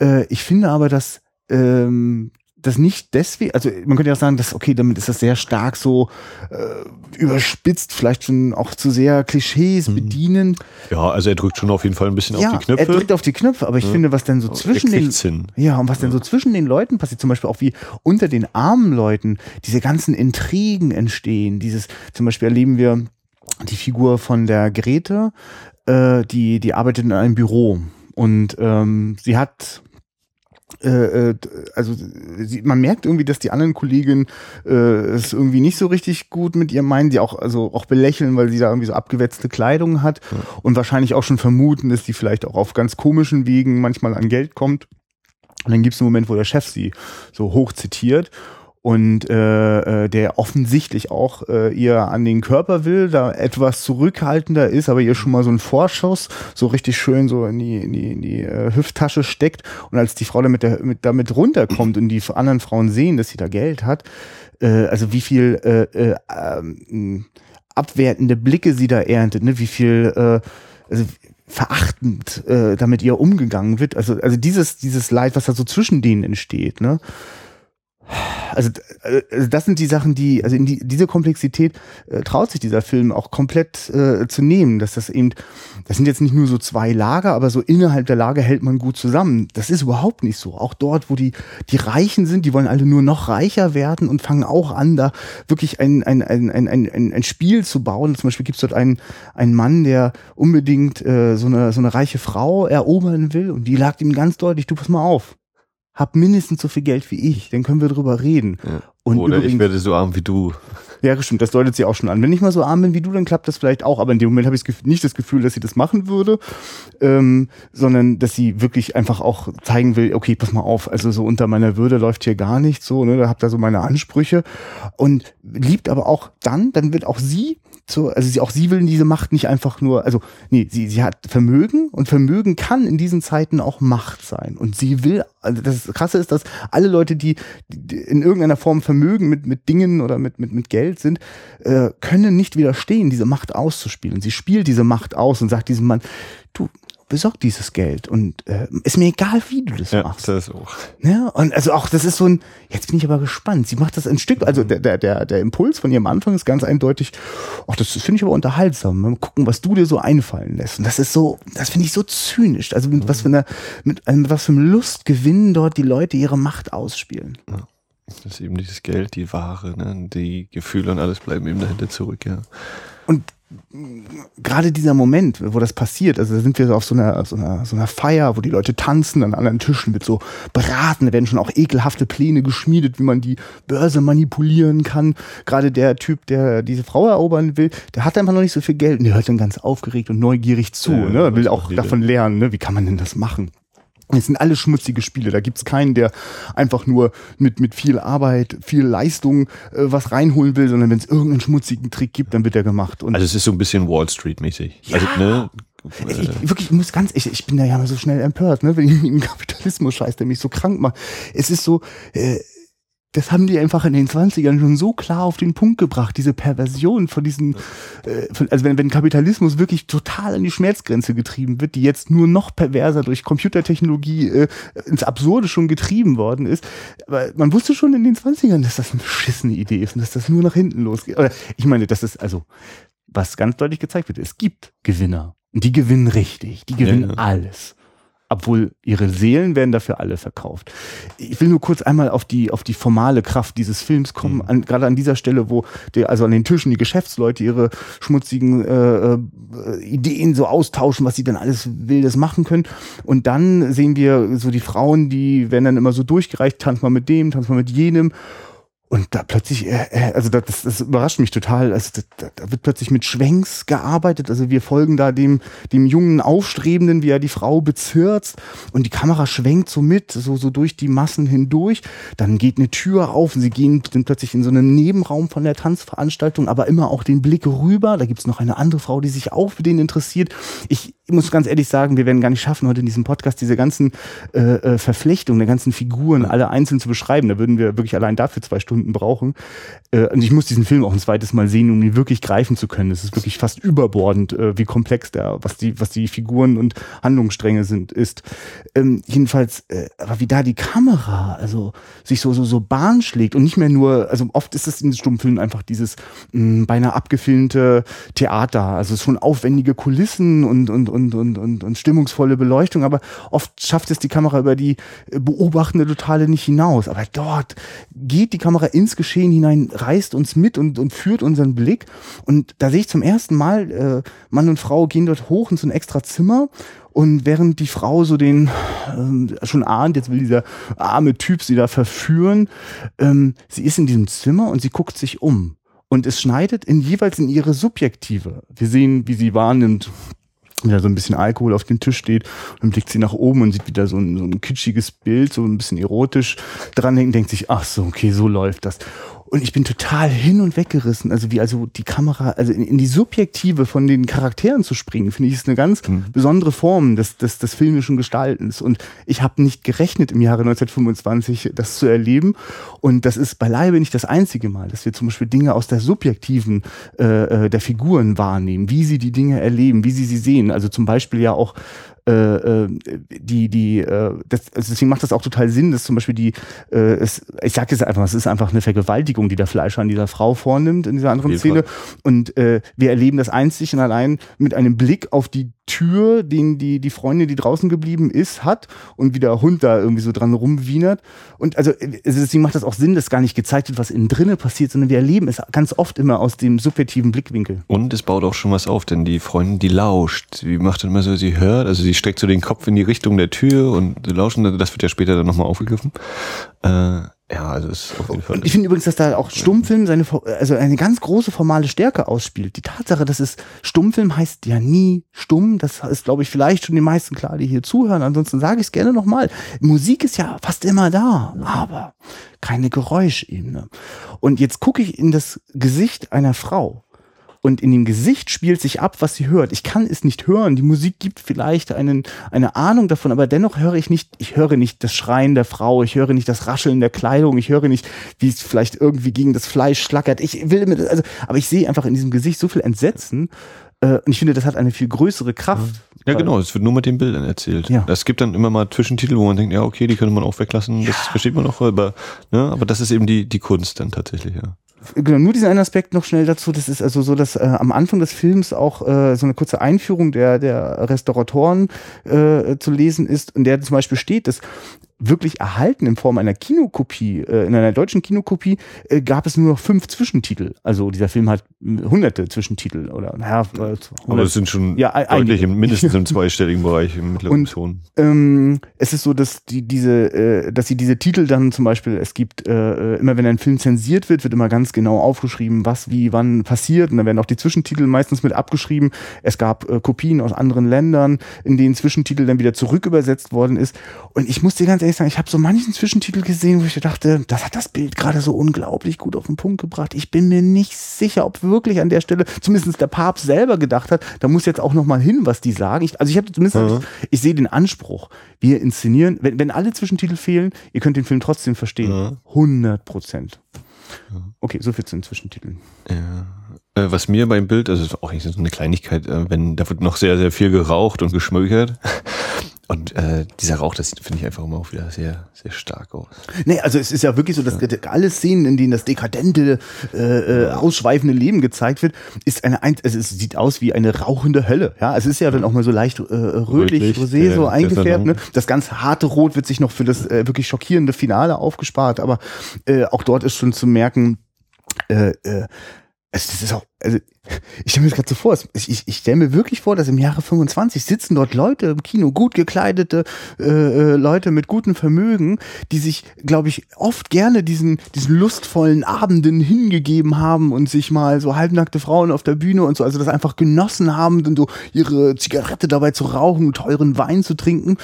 Äh, ich finde aber, dass ähm, das nicht deswegen, also man könnte ja auch sagen, dass, okay, damit ist das sehr stark so äh, überspitzt, vielleicht schon auch zu sehr Klischees bedienen. Ja, also er drückt schon auf jeden Fall ein bisschen ja, auf die Knöpfe. er drückt auf die Knöpfe, aber ich finde, was denn so zwischen er den hin. ja, und was denn so zwischen den Leuten passiert, zum Beispiel auch wie unter den armen Leuten diese ganzen Intrigen entstehen. Dieses, zum Beispiel erleben wir die Figur von der Grete, äh, die, die arbeitet in einem Büro und ähm, sie hat also sie, man merkt irgendwie, dass die anderen Kolleginnen äh, es irgendwie nicht so richtig gut mit ihr meinen, die auch also auch belächeln, weil sie da irgendwie so abgewetzte Kleidung hat und wahrscheinlich auch schon vermuten, dass die vielleicht auch auf ganz komischen Wegen manchmal an Geld kommt. Und dann gibt es einen Moment, wo der Chef sie so hoch zitiert und äh, äh, der offensichtlich auch äh, ihr an den Körper will, da etwas zurückhaltender ist, aber ihr schon mal so ein Vorschuss so richtig schön so in die, in die, in die äh, Hüfttasche steckt und als die Frau damit, der, mit, damit runterkommt und die anderen Frauen sehen, dass sie da Geld hat, äh, also wie viel äh, äh, ähm, abwertende Blicke sie da erntet, ne? wie viel äh, also verachtend äh, damit ihr umgegangen wird. Also, also dieses, dieses Leid, was da so zwischen denen entsteht, ne? Also, äh, also das sind die Sachen, die, also in die, diese Komplexität äh, traut sich dieser Film auch komplett äh, zu nehmen, dass das eben, das sind jetzt nicht nur so zwei Lager, aber so innerhalb der Lager hält man gut zusammen. Das ist überhaupt nicht so. Auch dort, wo die, die Reichen sind, die wollen alle nur noch reicher werden und fangen auch an, da wirklich ein, ein, ein, ein, ein, ein Spiel zu bauen. Zum Beispiel gibt es dort einen, einen Mann, der unbedingt äh, so, eine, so eine reiche Frau erobern will und die sagt ihm ganz deutlich, du pass mal auf, hab mindestens so viel Geld wie ich, dann können wir drüber reden. Und Oder ich übrigens- werde so arm wie du. ja, stimmt, das deutet sie auch schon an. Wenn ich mal so arm bin wie du, dann klappt das vielleicht auch. Aber in dem Moment habe ich nicht das Gefühl, dass sie das machen würde, ähm, sondern dass sie wirklich einfach auch zeigen will, okay, pass mal auf, also so unter meiner Würde läuft hier gar nichts so, ne, da habt ihr so meine Ansprüche und liebt aber auch dann, dann wird auch sie so, also sie, auch sie will diese Macht nicht einfach nur, also nee, sie, sie hat Vermögen und Vermögen kann in diesen Zeiten auch Macht sein. Und sie will, also das Krasse ist, dass alle Leute, die, die in irgendeiner Form Vermögen mit, mit Dingen oder mit, mit, mit Geld sind, äh, können nicht widerstehen, diese Macht auszuspielen. Sie spielt diese Macht aus und sagt diesem Mann, du, besorg dieses Geld und äh, ist mir egal, wie du das Ja, machst. das auch. Ja, und also auch, das ist so ein, jetzt bin ich aber gespannt. Sie macht das ein Stück, also der, der, der, der Impuls von ihrem Anfang ist ganz eindeutig, ach, das finde ich aber unterhaltsam. Mal gucken, was du dir so einfallen lässt. Und das ist so, das finde ich so zynisch. Also mit was für einer, mit, mit was für einem Lustgewinn dort die Leute ihre Macht ausspielen. Das ist eben dieses Geld, die Ware, ne? die Gefühle und alles bleiben eben dahinter zurück, ja. Und gerade dieser Moment, wo das passiert, also da sind wir so auf so einer, so einer, so einer Feier, wo die Leute tanzen, an anderen Tischen wird so beraten, da werden schon auch ekelhafte Pläne geschmiedet, wie man die Börse manipulieren kann. Gerade der Typ, der diese Frau erobern will, der hat einfach noch nicht so viel Geld und der hört dann ganz aufgeregt und neugierig zu, Ja, ne? will auch davon lernen, ne? wie kann man denn das machen. Es sind alle schmutzige Spiele. Da gibt's keinen, der einfach nur mit, mit viel Arbeit, viel Leistung äh, was reinholen will, sondern wenn es irgendeinen schmutzigen Trick gibt, dann wird der gemacht. Und Also es ist so ein bisschen Wall Street-mäßig. Ja. Also, ne? ich, ich, wirklich, ich muss ganz, ich, ich bin da ja mal so schnell empört, ne, wenn ich [laughs] mit dem Kapitalismus scheiß, der mich so krank macht. Es ist so, äh, das haben die einfach in den 20ern schon so klar auf den Punkt gebracht, diese Perversion von diesen, äh, von, also wenn, wenn Kapitalismus wirklich total an die Schmerzgrenze getrieben wird, die jetzt nur noch perverser durch Computertechnologie äh, ins Absurde schon getrieben worden ist. Aber man wusste schon in den 20ern, dass das eine beschissene Idee ist und dass das nur nach hinten losgeht. Oder ich meine, das ist also was ganz deutlich gezeigt wird, es gibt Gewinner. Und die gewinnen richtig. Die gewinnen ja, ja. alles obwohl ihre Seelen werden dafür alle verkauft. Ich will nur kurz einmal auf die, auf die formale Kraft dieses Films kommen, mhm. an, gerade an dieser Stelle, wo der, also an den Tischen die Geschäftsleute ihre schmutzigen äh, äh, Ideen so austauschen, was sie dann alles Wildes machen können. Und dann sehen wir so die Frauen, die werden dann immer so durchgereicht, tanz mal mit dem, tanz mal mit jenem. Und da plötzlich, äh, äh, also das, das überrascht mich total. Also da, da wird plötzlich mit Schwenks gearbeitet. Also wir folgen da dem, dem jungen Aufstrebenden, wie er die Frau bezirzt. Und die Kamera schwenkt so mit, so, so durch die Massen hindurch. Dann geht eine Tür auf und sie gehen sind plötzlich in so einem Nebenraum von der Tanzveranstaltung, aber immer auch den Blick rüber. Da gibt's noch eine andere Frau, die sich auch für den interessiert. Ich muss ganz ehrlich sagen, wir werden gar nicht schaffen, heute in diesem Podcast diese ganzen äh, äh, Verflechtungen der ganzen Figuren alle einzeln zu beschreiben. Da würden wir wirklich allein dafür zwei Stunden brauchen. Äh, und ich muss diesen Film auch ein zweites Mal sehen, um ihn wirklich greifen zu können. Es ist wirklich fast überbordend, äh, wie komplex der, was die, was die Figuren und Handlungsstränge sind, ist. Ähm, jedenfalls, äh, aber wie da die Kamera, also sich so so so Bahn schlägt und nicht mehr nur, also oft ist es in Stummfilmen einfach dieses mh, beinahe abgefilmte Theater, also schon aufwendige Kulissen und und und, und, und, und stimmungsvolle Beleuchtung, aber oft schafft es die Kamera über die beobachtende Totale nicht hinaus. Aber dort geht die Kamera ins Geschehen hinein, reißt uns mit und, und führt unseren Blick. Und da sehe ich zum ersten Mal, äh, Mann und Frau gehen dort hoch in so ein extra Zimmer und während die Frau so den ähm, schon ahnt, jetzt will dieser arme Typ sie da verführen, ähm, sie ist in diesem Zimmer und sie guckt sich um. Und es schneidet in jeweils in ihre Subjektive. Wir sehen, wie sie wahrnimmt, wieder so ein bisschen Alkohol auf dem Tisch steht und dann blickt sie nach oben und sieht wieder so ein, so ein kitschiges Bild, so ein bisschen erotisch dranhängen, denkt sich, ach so, okay, so läuft das. Und ich bin total hin und weggerissen. Also wie also die Kamera, also in, in die Subjektive von den Charakteren zu springen, finde ich ist eine ganz mhm. besondere Form des, des, des filmischen Gestaltens. Und ich habe nicht gerechnet im Jahre 1925 das zu erleben. Und das ist beileibe nicht das einzige Mal, dass wir zum Beispiel Dinge aus der subjektiven äh, äh der Figuren wahrnehmen, wie sie die Dinge erleben, wie sie sie sehen. Also zum Beispiel ja auch äh, äh, die, die, äh, das, also deswegen macht das auch total Sinn, dass zum Beispiel die, äh, es, ich sage jetzt einfach, es ist einfach eine Vergewaltigung, die der Fleischer an dieser Frau vornimmt in dieser anderen Szene. Und äh, wir erleben das einzig und allein mit einem Blick auf die Tür, den die, die Freundin, die draußen geblieben ist, hat und wie der Hund da irgendwie so dran rumwienert. Und also deswegen macht das auch Sinn, dass gar nicht gezeigt wird, was innen drinnen passiert, sondern wir erleben es ganz oft immer aus dem subjektiven Blickwinkel. Und es baut auch schon was auf, denn die Freundin, die lauscht. Sie macht dann immer so, sie hört, also sie streckt so den Kopf in die Richtung der Tür und sie lauschen, das wird ja später dann nochmal aufgegriffen. Äh, ja, also ist auf jeden Fall. Ich finde übrigens, dass da auch Stummfilm seine, also eine ganz große formale Stärke ausspielt. Die Tatsache, dass es Stummfilm heißt ja nie stumm, das ist, glaube ich, vielleicht schon den meisten klar, die hier zuhören. Ansonsten sage ich es gerne nochmal. Musik ist ja fast immer da, aber keine Geräuschebene. Und jetzt gucke ich in das Gesicht einer Frau und in dem Gesicht spielt sich ab, was sie hört. Ich kann es nicht hören. Die Musik gibt vielleicht einen, eine Ahnung davon, aber dennoch höre ich nicht, ich höre nicht das Schreien der Frau, ich höre nicht das Rascheln der Kleidung, ich höre nicht, wie es vielleicht irgendwie gegen das Fleisch schlackert. Ich will mit, also, aber ich sehe einfach in diesem Gesicht so viel Entsetzen. Äh, und ich finde, das hat eine viel größere Kraft. Ja, genau, es wird nur mit den Bildern erzählt. Ja. Es gibt dann immer mal Zwischentitel, wo man denkt, ja, okay, die könnte man auch weglassen, das versteht man auch, aber, ne, aber das ist eben die, die Kunst dann tatsächlich, ja genau, nur diesen einen Aspekt noch schnell dazu. Das ist also so, dass äh, am Anfang des Films auch äh, so eine kurze Einführung der, der Restauratoren äh, zu lesen ist, in der zum Beispiel steht, dass wirklich erhalten in Form einer Kinokopie, äh, in einer deutschen Kinokopie, äh, gab es nur noch fünf Zwischentitel. Also dieser Film hat hunderte Zwischentitel oder naja, äh, aber es sind schon ja, im, mindestens im [laughs] zweistelligen Bereich im mittleren Und, ähm, es ist so, dass die diese, äh, dass sie diese Titel dann zum Beispiel, es gibt äh, immer wenn ein Film zensiert wird, wird immer ganz genau aufgeschrieben, was wie wann passiert und dann werden auch die Zwischentitel meistens mit abgeschrieben. Es gab äh, Kopien aus anderen Ländern, in denen Zwischentitel dann wieder zurückübersetzt worden ist. Und ich muss dir ganz ehrlich ehrlich sagen, ich habe so manchen Zwischentitel gesehen, wo ich dachte, das hat das Bild gerade so unglaublich gut auf den Punkt gebracht. Ich bin mir nicht sicher, ob wirklich an der Stelle zumindest der Papst selber gedacht hat, da muss jetzt auch noch mal hin, was die sagen. Ich, also ich habe zumindest, mhm. ich, ich sehe den Anspruch, wir inszenieren, wenn, wenn alle Zwischentitel fehlen, ihr könnt den Film trotzdem verstehen. Mhm. 100 Prozent. Okay, so viel zu den Zwischentiteln. Ja. Äh, was mir beim Bild, also auch nicht so eine Kleinigkeit, äh, wenn da wird noch sehr, sehr viel geraucht und geschmökert. Und äh, dieser Rauch, das finde ich einfach immer auch wieder sehr, sehr stark aus. Nee, also es ist ja wirklich so, dass ja. alle Szenen, in denen das dekadente, äh, äh, ausschweifende Leben gezeigt wird, ist eine, also es sieht aus wie eine rauchende Hölle. Ja, es ist ja dann auch mal so leicht äh, rötlich, rosé, so eingefärbt. Ne? Das ganz harte Rot wird sich noch für das äh, wirklich schockierende Finale aufgespart, aber äh, auch dort ist schon zu merken, äh, äh, es, das ist auch, also [laughs] ich stelle mir das gerade so vor, ich, ich, ich stelle mir wirklich vor, dass im Jahre 25 sitzen dort Leute im Kino, gut gekleidete äh, äh, Leute mit gutem Vermögen, die sich, glaube ich, oft gerne diesen, diesen lustvollen Abenden hingegeben haben und sich mal so halbnackte Frauen auf der Bühne und so, also das einfach genossen haben, dann so ihre Zigarette dabei zu rauchen, teuren Wein zu trinken.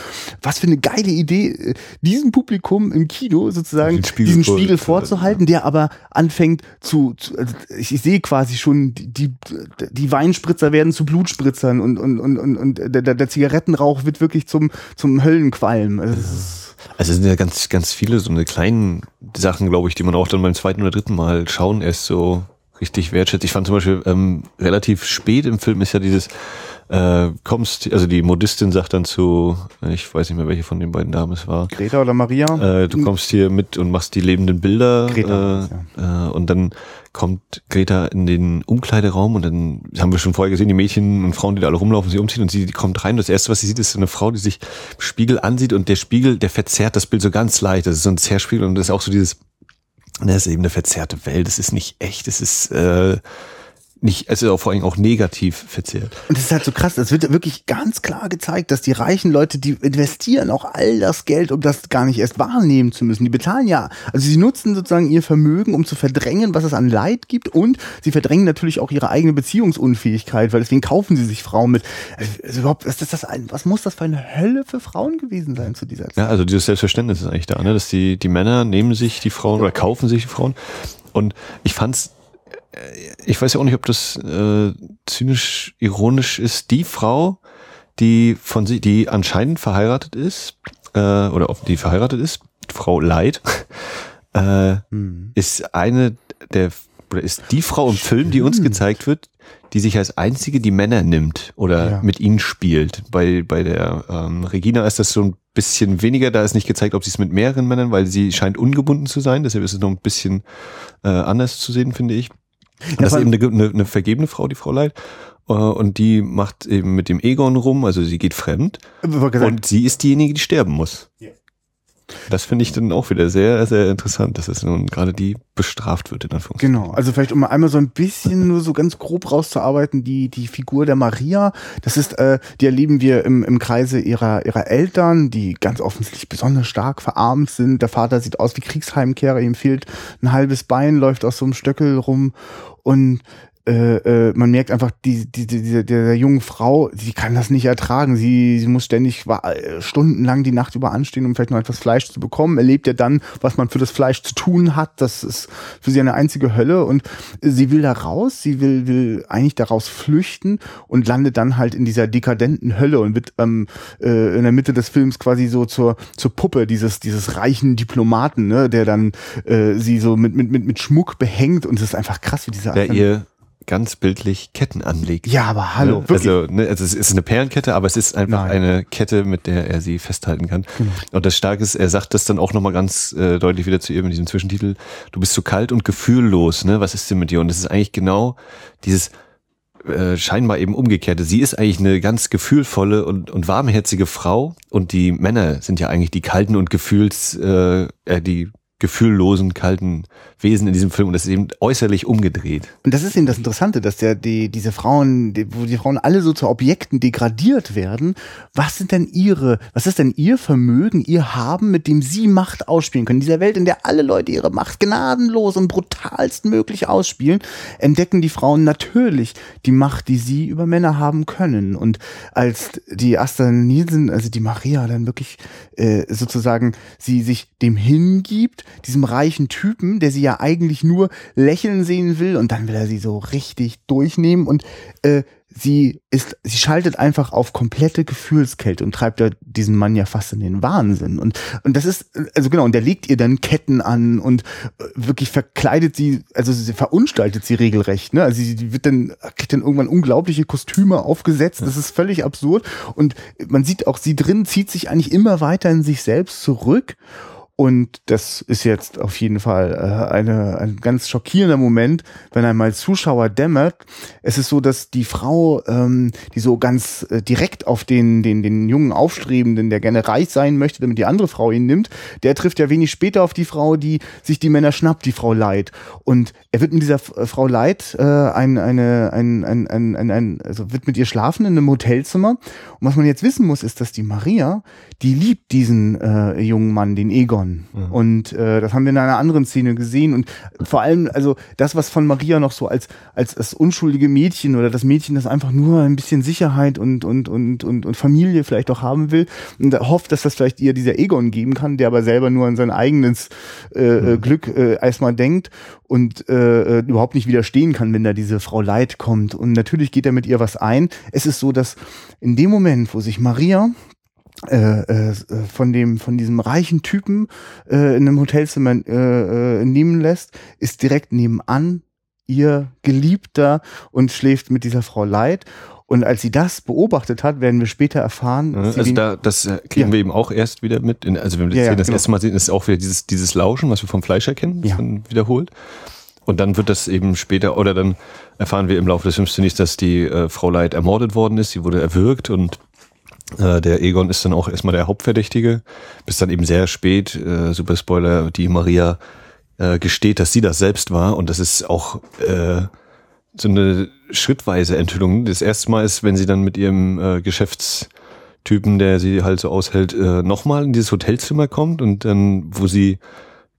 Was für eine geile Idee, äh, diesem Publikum im Kino sozusagen Spiegel diesen Spiegel vorzuhalten, der aber anfängt zu, zu also ich, ich sehe quasi schon die die, die Weinspritzer werden zu Blutspritzern und, und, und, und, und der, der Zigarettenrauch wird wirklich zum, zum Höllenqualm. Also, also es sind ja ganz, ganz viele so eine kleinen Sachen, glaube ich, die man auch dann beim zweiten oder dritten Mal schauen erst so richtig wertschätzt. Ich fand zum Beispiel ähm, relativ spät im Film ist ja dieses äh, kommst, also die Modistin sagt dann zu, ich weiß nicht mehr, welche von den beiden Damen es war. Greta oder Maria? Äh, du kommst hier mit und machst die lebenden Bilder. Greta, äh, ja. äh, und dann kommt Greta in den Umkleideraum und dann haben wir schon vorher gesehen, die Mädchen und Frauen, die da alle rumlaufen, sie umziehen und sie kommt rein. Das erste, was sie sieht, ist eine Frau, die sich im Spiegel ansieht und der Spiegel, der verzerrt das Bild so ganz leicht. Das ist so ein Zerrspiegel und das ist auch so dieses, das ist eben eine verzerrte Welt. Das ist nicht echt. Das ist äh, nicht, es ist auch vor allem auch negativ verzehrt. Und das ist halt so krass, es wird wirklich ganz klar gezeigt, dass die reichen Leute, die investieren auch all das Geld, um das gar nicht erst wahrnehmen zu müssen. Die bezahlen ja, also sie nutzen sozusagen ihr Vermögen, um zu verdrängen, was es an Leid gibt und sie verdrängen natürlich auch ihre eigene Beziehungsunfähigkeit, weil deswegen kaufen sie sich Frauen mit. Also überhaupt, was, ist das ein, was muss das für eine Hölle für Frauen gewesen sein zu dieser Zeit? Ja, also dieses Selbstverständnis ist eigentlich da, ne? dass die, die Männer nehmen sich die Frauen oder kaufen sich die Frauen und ich fand's ich weiß ja auch nicht, ob das äh, zynisch ironisch ist. Die Frau, die von sie, die anscheinend verheiratet ist, äh, oder ob die verheiratet ist, Frau Leid, [laughs] äh, hm. ist eine der oder ist die Frau im Film, die uns gezeigt wird, die sich als einzige die Männer nimmt oder ja. mit ihnen spielt. Bei, bei der ähm, Regina ist das so ein bisschen weniger, da ist nicht gezeigt, ob sie es mit mehreren Männern, weil sie scheint ungebunden zu sein, deshalb ist es noch ein bisschen äh, anders zu sehen, finde ich. Und das ist eben eine, eine, eine vergebene Frau, die Frau Leid. Äh, und die macht eben mit dem Egon rum, also sie geht fremd. Und sie ist diejenige, die sterben muss. Ja. Das finde ich dann auch wieder sehr, sehr interessant, dass es nun gerade die bestraft wird in Anführungszeichen. Genau, also vielleicht um einmal so ein bisschen nur so ganz grob rauszuarbeiten, die, die Figur der Maria, das ist, äh, die erleben wir im, im Kreise ihrer, ihrer Eltern, die ganz offensichtlich besonders stark verarmt sind. Der Vater sieht aus wie Kriegsheimkehrer, ihm fehlt ein halbes Bein, läuft aus so einem Stöckel rum und äh, äh, man merkt einfach, die, die, die, die, der jungen Frau, sie kann das nicht ertragen. Sie, sie muss ständig äh, stundenlang die Nacht über anstehen, um vielleicht noch etwas Fleisch zu bekommen. Erlebt ja dann, was man für das Fleisch zu tun hat. Das ist für sie eine einzige Hölle. Und sie will da raus, sie will, will eigentlich daraus flüchten und landet dann halt in dieser dekadenten Hölle und wird ähm, äh, in der Mitte des Films quasi so zur, zur Puppe dieses, dieses reichen Diplomaten, ne, der dann äh, sie so mit, mit, mit, mit Schmuck behängt. Und es ist einfach krass, wie dieser. Der ihr ganz bildlich Ketten anlegt. Ja, aber hallo. Ne? Also, ne, also es ist eine Perlenkette, aber es ist einfach Nein. eine Kette, mit der er sie festhalten kann. Genau. Und das Starke ist, er sagt das dann auch nochmal ganz äh, deutlich wieder zu ihr mit diesem Zwischentitel. Du bist so kalt und gefühllos, ne? Was ist denn mit dir? Und das ist eigentlich genau dieses äh, scheinbar eben umgekehrte. Sie ist eigentlich eine ganz gefühlvolle und, und warmherzige Frau und die Männer sind ja eigentlich die kalten und gefühls, äh, äh die gefühllosen, kalten Wesen in diesem Film und das ist eben äußerlich umgedreht. Und das ist eben das Interessante, dass der, die, diese Frauen, die, wo die Frauen alle so zu Objekten degradiert werden. Was sind denn ihre, was ist denn ihr Vermögen, ihr Haben, mit dem sie Macht ausspielen können? In dieser Welt, in der alle Leute ihre Macht gnadenlos und brutalst möglich ausspielen, entdecken die Frauen natürlich die Macht, die sie über Männer haben können. Und als die Asta Nielsen, also die Maria dann wirklich äh, sozusagen sie sich dem hingibt, diesem reichen Typen, der sie ja eigentlich nur lächeln sehen will und dann will er sie so richtig durchnehmen und äh, sie ist, sie schaltet einfach auf komplette Gefühlskälte und treibt ja diesen Mann ja fast in den Wahnsinn. Und, und das ist, also genau, und der legt ihr dann Ketten an und äh, wirklich verkleidet sie, also sie verunstaltet sie regelrecht, ne? Also sie wird dann, kriegt dann irgendwann unglaubliche Kostüme aufgesetzt. Das ist völlig absurd. Und man sieht auch, sie drin zieht sich eigentlich immer weiter in sich selbst zurück. Und das ist jetzt auf jeden Fall äh, eine, ein ganz schockierender Moment, wenn einmal Zuschauer dämmert. Es ist so, dass die Frau, ähm, die so ganz äh, direkt auf den, den, den jungen Aufstrebenden, der gerne reich sein möchte, damit die andere Frau ihn nimmt, der trifft ja wenig später auf die Frau, die sich die Männer schnappt, die Frau Leid. Und er wird mit dieser Frau Leid äh, ein, eine, ein, ein, ein, ein, ein, also wird mit ihr schlafen in einem Hotelzimmer. Und was man jetzt wissen muss, ist, dass die Maria, die liebt diesen äh, jungen Mann, den Egon. Mhm. Und äh, das haben wir in einer anderen Szene gesehen. Und vor allem, also das, was von Maria noch so als, als das unschuldige Mädchen oder das Mädchen, das einfach nur ein bisschen Sicherheit und, und, und, und, und Familie vielleicht auch haben will und hofft, dass das vielleicht ihr dieser Egon geben kann, der aber selber nur an sein eigenes äh, äh mhm. Glück äh, erstmal denkt und äh, äh, überhaupt nicht widerstehen kann, wenn da diese Frau Leid kommt. Und natürlich geht er mit ihr was ein. Es ist so, dass in dem Moment, wo sich Maria äh, äh, von dem von diesem reichen Typen äh, in einem Hotelzimmer äh, äh, nehmen lässt, ist direkt nebenan ihr Geliebter und schläft mit dieser Frau Leid. Und als sie das beobachtet hat, werden wir später erfahren. Ja, also da, das äh, kriegen ja. wir eben auch erst wieder mit. In, also wenn wir ja, das, genau. erste Mal sehen, ist auch wieder dieses, dieses Lauschen, was wir vom Fleisch erkennen, ja. wiederholt. Und dann wird das eben später, oder dann erfahren wir im Laufe des Films zunächst, dass die äh, Frau Leid ermordet worden ist. Sie wurde erwürgt und äh, der Egon ist dann auch erstmal der Hauptverdächtige, bis dann eben sehr spät, äh, Super Spoiler, die Maria äh, gesteht, dass sie das selbst war und das ist auch äh, so eine schrittweise Enthüllung. Das erste Mal ist, wenn sie dann mit ihrem äh, Geschäftstypen, der sie halt so aushält, äh, nochmal in dieses Hotelzimmer kommt und dann, wo sie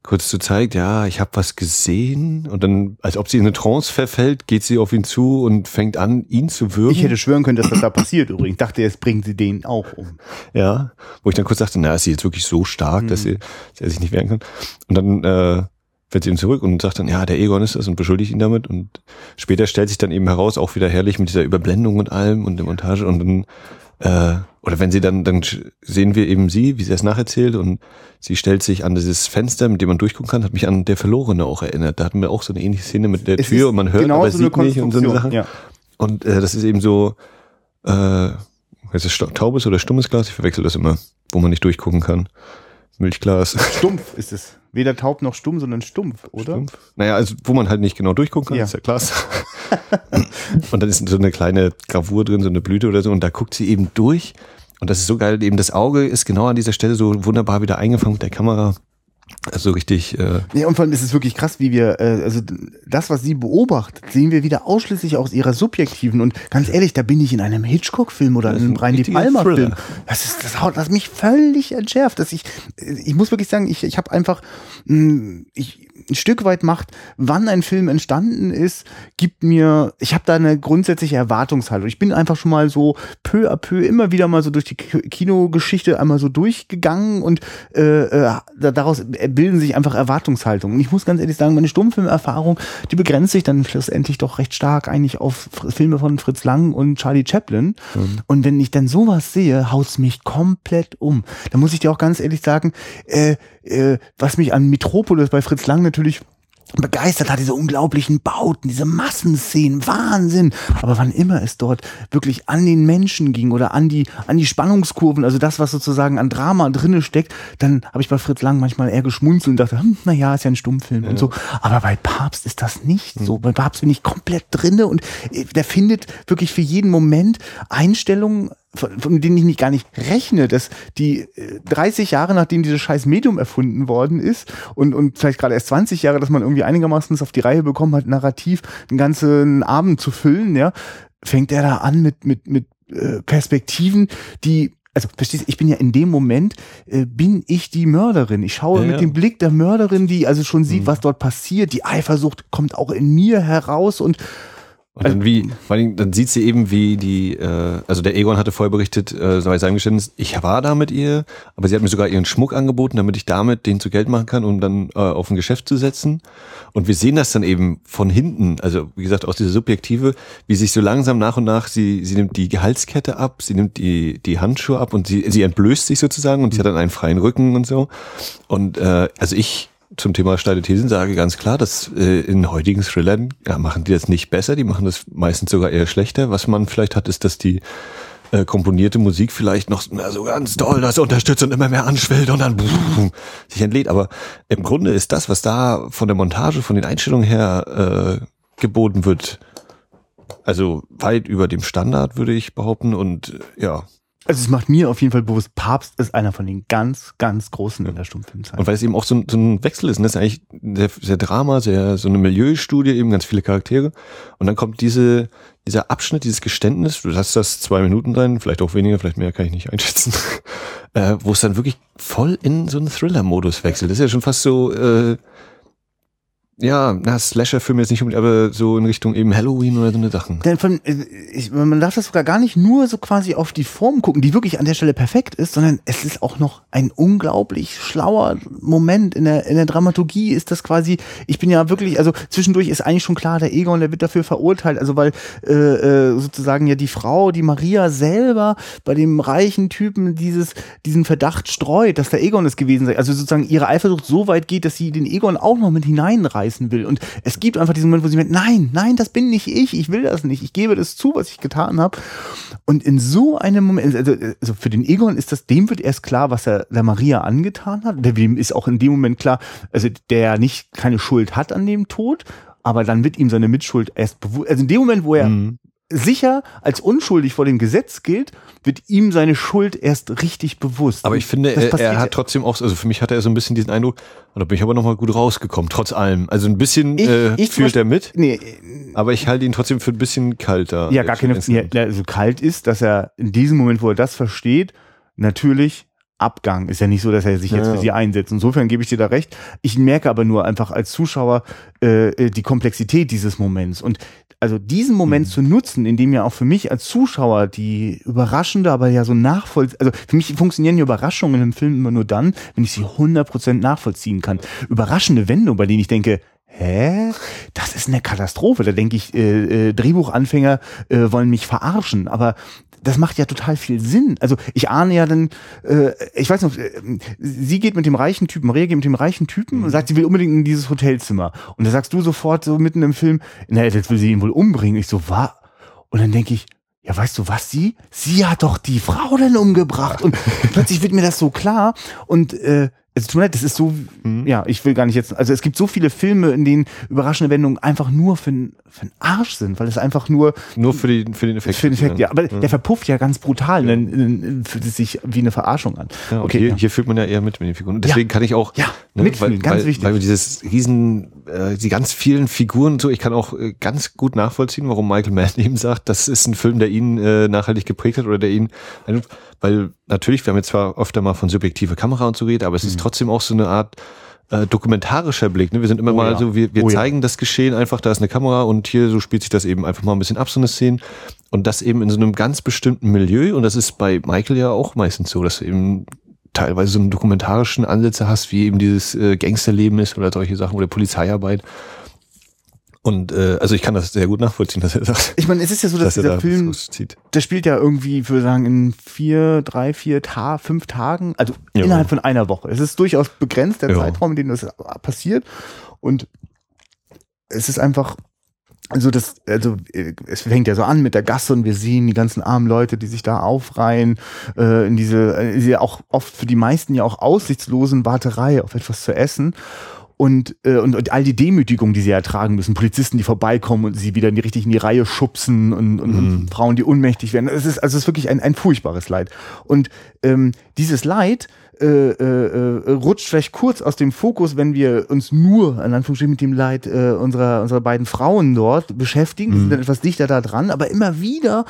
kurz so zeigt, ja, ich habe was gesehen und dann, als ob sie in eine Trance verfällt, geht sie auf ihn zu und fängt an, ihn zu würgen. Ich hätte schwören können, dass das da passiert übrigens. Ich dachte, jetzt bringen sie den auch um. Ja, wo ich dann kurz dachte, na, ist sie jetzt wirklich so stark, mhm. dass, sie, dass er sich nicht wehren kann. Und dann äh, fährt sie ihm zurück und sagt dann, ja, der Egon ist das und beschuldigt ihn damit. Und später stellt sich dann eben heraus, auch wieder herrlich mit dieser Überblendung und allem und der Montage und dann äh, oder wenn sie dann, dann sehen wir eben sie, wie sie es nacherzählt und sie stellt sich an dieses Fenster, mit dem man durchgucken kann, hat mich an der Verlorene auch erinnert. Da hatten wir auch so eine ähnliche Szene mit der es Tür und man hört, aber so sieht nicht und so eine Sache. Ja. Und äh, das ist eben so, äh, ist es taubes oder stummes Glas? Ich verwechsel das immer, wo man nicht durchgucken kann. Milchglas. Stumpf ist es. Weder taub noch stumm, sondern stumpf, oder? Stumpf. Naja, also wo man halt nicht genau durchgucken kann, ja. ist ja Glas. [laughs] und dann ist so eine kleine Gravur drin, so eine Blüte oder so, und da guckt sie eben durch. Und das ist so geil, eben das Auge ist genau an dieser Stelle so wunderbar wieder eingefangen mit der Kamera. Also richtig. Äh ja, und vor allem ist es wirklich krass, wie wir, äh, also das, was sie beobachtet, sehen wir wieder ausschließlich aus ihrer subjektiven. Und ganz ehrlich, da bin ich in einem Hitchcock-Film oder in einem Brian De Palma-Film. Das ist das haut das mich völlig entschärft. Dass ich, ich muss wirklich sagen, ich, ich habe einfach, mh, hm, ich, ein Stück weit macht, wann ein Film entstanden ist, gibt mir, ich habe da eine grundsätzliche Erwartungshaltung. Ich bin einfach schon mal so peu à peu immer wieder mal so durch die Kinogeschichte einmal so durchgegangen und äh, äh, daraus bilden sich einfach Erwartungshaltungen. Und ich muss ganz ehrlich sagen, meine Stummfilmerfahrung, die begrenzt sich dann schlussendlich doch recht stark eigentlich auf Filme von Fritz Lang und Charlie Chaplin. Mhm. Und wenn ich dann sowas sehe, haut's mich komplett um. Da muss ich dir auch ganz ehrlich sagen, äh, äh, was mich an Metropolis bei Fritz Lang natürlich begeistert hat, diese unglaublichen Bauten, diese Massenszenen, Wahnsinn. Aber wann immer es dort wirklich an den Menschen ging oder an die, an die Spannungskurven, also das, was sozusagen an Drama drinne steckt, dann habe ich bei Fritz Lang manchmal eher geschmunzelt und dachte, hm, na ja, ist ja ein Stummfilm ja. und so. Aber bei Papst ist das nicht so. Bei Papst bin ich komplett drinne und äh, der findet wirklich für jeden Moment Einstellungen, von, von denen ich nicht gar nicht rechne, dass die 30 äh, Jahre nachdem dieses scheiß Medium erfunden worden ist und, und vielleicht gerade erst 20 Jahre, dass man irgendwie einigermaßen auf die Reihe bekommen hat, narrativ den ganzen Abend zu füllen, ja, fängt er da an mit, mit, mit äh, Perspektiven, die also verstehst du, ich bin ja in dem Moment, äh, bin ich die Mörderin. Ich schaue ja, mit ja. dem Blick der Mörderin, die also schon sieht, mhm. was dort passiert. Die Eifersucht kommt auch in mir heraus und Und dann wie, vor allem, dann sieht sie eben, wie die, äh, also der Egon hatte vorher berichtet, äh, bei seinem Geständnis, ich war da mit ihr, aber sie hat mir sogar ihren Schmuck angeboten, damit ich damit den zu Geld machen kann, um dann äh, auf ein Geschäft zu setzen. Und wir sehen das dann eben von hinten, also wie gesagt, aus dieser Subjektive, wie sich so langsam nach und nach, sie, sie nimmt die Halskette ab, sie nimmt die, die Handschuhe ab und sie, sie entblößt sich sozusagen und sie hat dann einen freien Rücken und so. Und äh, also ich zum Thema steile Thesen sage ganz klar, dass äh, in heutigen Thrillern ja, machen die das nicht besser, die machen das meistens sogar eher schlechter. Was man vielleicht hat, ist, dass die äh, komponierte Musik vielleicht noch na, so ganz doll das unterstützt und immer mehr anschwillt und dann boom, [laughs] sich entlädt. Aber im Grunde ist das, was da von der Montage, von den Einstellungen her äh, geboten wird, also weit über dem Standard, würde ich behaupten. Und ja, Also es macht mir auf jeden Fall bewusst, Papst ist einer von den ganz, ganz großen in der Stummfilmzeit. Und weil es eben auch so ein, so ein Wechsel ist, und das ist eigentlich sehr, sehr Drama, sehr so eine Milieustudie, eben ganz viele Charaktere. Und dann kommt diese, dieser Abschnitt, dieses Geständnis, du hast das zwei Minuten sein, vielleicht auch weniger, vielleicht mehr kann ich nicht einschätzen, [laughs] äh, wo es dann wirklich voll in so einen Thriller-Modus wechselt. Das ist ja schon fast so, äh, ja, na, Slasher-Film jetzt nicht unbedingt, aber so in Richtung eben Halloween oder so eine Sachen. Denn von, äh, ich, man darf das sogar gar nicht nur so quasi auf die Form gucken, die wirklich an der Stelle perfekt ist, sondern es ist auch noch ein unglaublich schlauer Moment in der, in der Dramaturgie ist das quasi, ich bin ja wirklich, also zwischendurch ist eigentlich schon klar, der Egon, der wird dafür verurteilt, also weil äh, äh, sozusagen ja die Frau, die Maria selber bei dem reichen Typen dieses, diesen Verdacht streut, dass der Egon es gewesen sei. Also sozusagen ihre Eifersucht so weit geht, dass sie den Egon auch noch mit hineinreißen will. Und es gibt einfach diesen Moment, wo sie meint, nein, nein, das bin nicht ich, ich will das nicht, ich gebe das zu, was ich getan habe. Und in so einem Moment, also, also für den Egon ist das, dem wird erst klar, was er der Maria angetan hat. Dem ist auch in dem Moment klar, also der nicht keine Schuld hat an dem Tod, aber dann wird ihm seine Mitschuld erst bewusst. Also in dem Moment, wo er Mhm. sicher als unschuldig vor dem Gesetz gilt, wird ihm seine Schuld erst richtig bewusst. Aber ich finde, er, er hat trotzdem auch, also für mich hat er so ein bisschen diesen Eindruck, und da bin ich aber nochmal gut rausgekommen, trotz allem. Also ein bisschen Ich- äh, ich fühlt er mit, nee, aber ich halte ihn trotzdem für ein bisschen kalter. Ja, gar keine, ja, also kalt ist, dass er in diesem Moment, wo er das versteht, natürlich Abgang. Ist ja nicht so, dass er sich jetzt Ja. für sie einsetzt. Insofern gebe ich dir da recht. Ich merke aber nur einfach als Zuschauer äh, äh, die Komplexität dieses Moments. Und also diesen Moment Mhm. zu nutzen, indem ja auch für mich als Zuschauer die überraschende, aber ja so nachvoll, also für mich funktionieren die Überraschungen im Film immer nur dann, wenn ich sie 100% nachvollziehen kann. Überraschende Wendungen, bei denen ich denke, Hä? Das ist eine Katastrophe. Da denke ich, äh, äh, Drehbuchanfänger äh, wollen mich verarschen. Aber das macht ja total viel Sinn. Also ich ahne ja dann, äh, ich weiß noch, äh, sie geht mit dem reichen Typen, Maria geht mit dem reichen Typen und sagt, sie will unbedingt in dieses Hotelzimmer. Und da sagst du sofort so mitten im Film, na, jetzt will sie ihn wohl umbringen. Ich so, was? Und dann denke ich, ja, weißt du was, sie? Sie hat doch die Frau dann umgebracht. Und [laughs] plötzlich wird mir das so klar. Und äh, es tut mir leid, das ist so, ja, ich will gar nicht jetzt, also es gibt so viele Filme, in denen überraschende Wendungen einfach nur für, n- für den Arsch sind, weil es einfach nur Nur für, die, für den Effekt. für den Effekt, ja, aber der verpufft ja ganz brutal, dann, dann fühlt es sich wie eine Verarschung an. Ja, okay, hier, ja. hier fühlt man ja eher mit mit den Figuren. Deswegen kann ich auch, Ja, ne, mitfühlen, weil, ganz weil, wichtig. weil wir dieses riesen, äh, die ganz vielen Figuren und so, ich kann auch äh, ganz gut nachvollziehen, warum Michael Mann [laughs] eben sagt, das ist ein Film, der ihn äh, nachhaltig geprägt hat oder der ihn, weil natürlich, wir haben jetzt zwar öfter mal von subjektive Kamera und so geredet, aber es ist trotzdem auch so eine Art äh, dokumentarischer Blick. Ne? Wir sind immer Mhm. Oh mal ja. so, wir, wir Oh ja. zeigen das Geschehen einfach, da ist eine Kamera und hier so spielt sich das eben einfach mal ein bisschen ab, so eine Szene. Und das eben in so einem ganz bestimmten Milieu. Und das ist bei Michael ja auch meistens so, dass du eben teilweise so einen dokumentarischen Ansätze hast, wie eben dieses äh, Gangsterleben ist oder solche Sachen oder Polizeiarbeit. Und äh, also ich kann das sehr gut nachvollziehen, dass er sagt, Ich meine, es ist ja so, dass, dass er dieser da Film, der spielt ja irgendwie, ich würde sagen, in vier, drei, vier, Ta fünf Tagen, also Ja. innerhalb von einer Woche. Es ist durchaus begrenzt, der Ja. Zeitraum, in dem das passiert. Und es ist einfach, also das, also äh, es fängt ja so an mit der Gasse und wir sehen die ganzen armen Leute, die sich da aufreihen, äh, in diese, äh, diese auch oft für die meisten ja auch aussichtslosen Warterei auf etwas zu essen. Und, äh, und, und all die Demütigung, die sie ertragen müssen, Polizisten, die vorbeikommen und sie wieder in die richtig in die Reihe schubsen und, und, und Frauen, die unmächtig werden. Es ist also es ist wirklich ein, ein furchtbares Leid. Und ähm, dieses Leid äh, äh, äh, rutscht vielleicht kurz aus dem Fokus, wenn wir uns nur, in Anführungsstrichen, mit dem Leid äh, unserer, unserer beiden Frauen dort beschäftigen, mhm. sind dann etwas dichter da dran, aber immer wieder,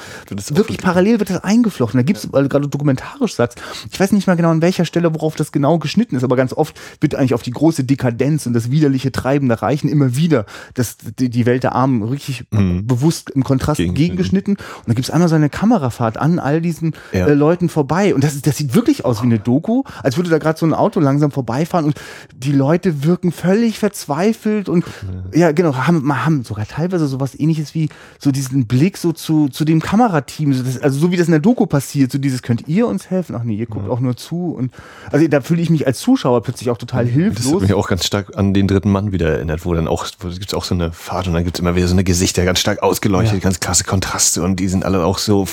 wirklich parallel wird das eingeflochten. Da gibt es, weil du gerade dokumentarisch sagst, ich weiß nicht mal genau an welcher Stelle, worauf das genau geschnitten ist, aber ganz oft wird eigentlich auf die große Dekadenz und das widerliche Treiben der Reichen immer wieder das, die, die Welt der Armen richtig mhm. bewusst im Kontrast Gegen, gegengeschnitten. Und da gibt es einmal so eine Kamerafahrt an all diesen ja. äh, Leuten vorbei. Und das, das sieht wirklich aus wie eine Doku, als würde da gerade so ein Auto langsam vorbeifahren und die Leute wirken völlig verzweifelt und ja, ja genau, haben, haben sogar teilweise sowas ähnliches wie so diesen Blick so zu, zu dem Kamerateam. Also so wie das in der Doku passiert, so dieses, könnt ihr uns helfen? Ach nee, ihr guckt ja. auch nur zu. Und also da fühle ich mich als Zuschauer plötzlich auch total hilflos. Das hat mich auch ganz stark an den dritten Mann wieder erinnert, wo dann auch, wo gibt's auch so eine Fahrt und dann gibt's immer wieder so eine Gesichter, ganz stark ausgeleuchtet, ja. ganz klasse Kontraste und die sind alle auch so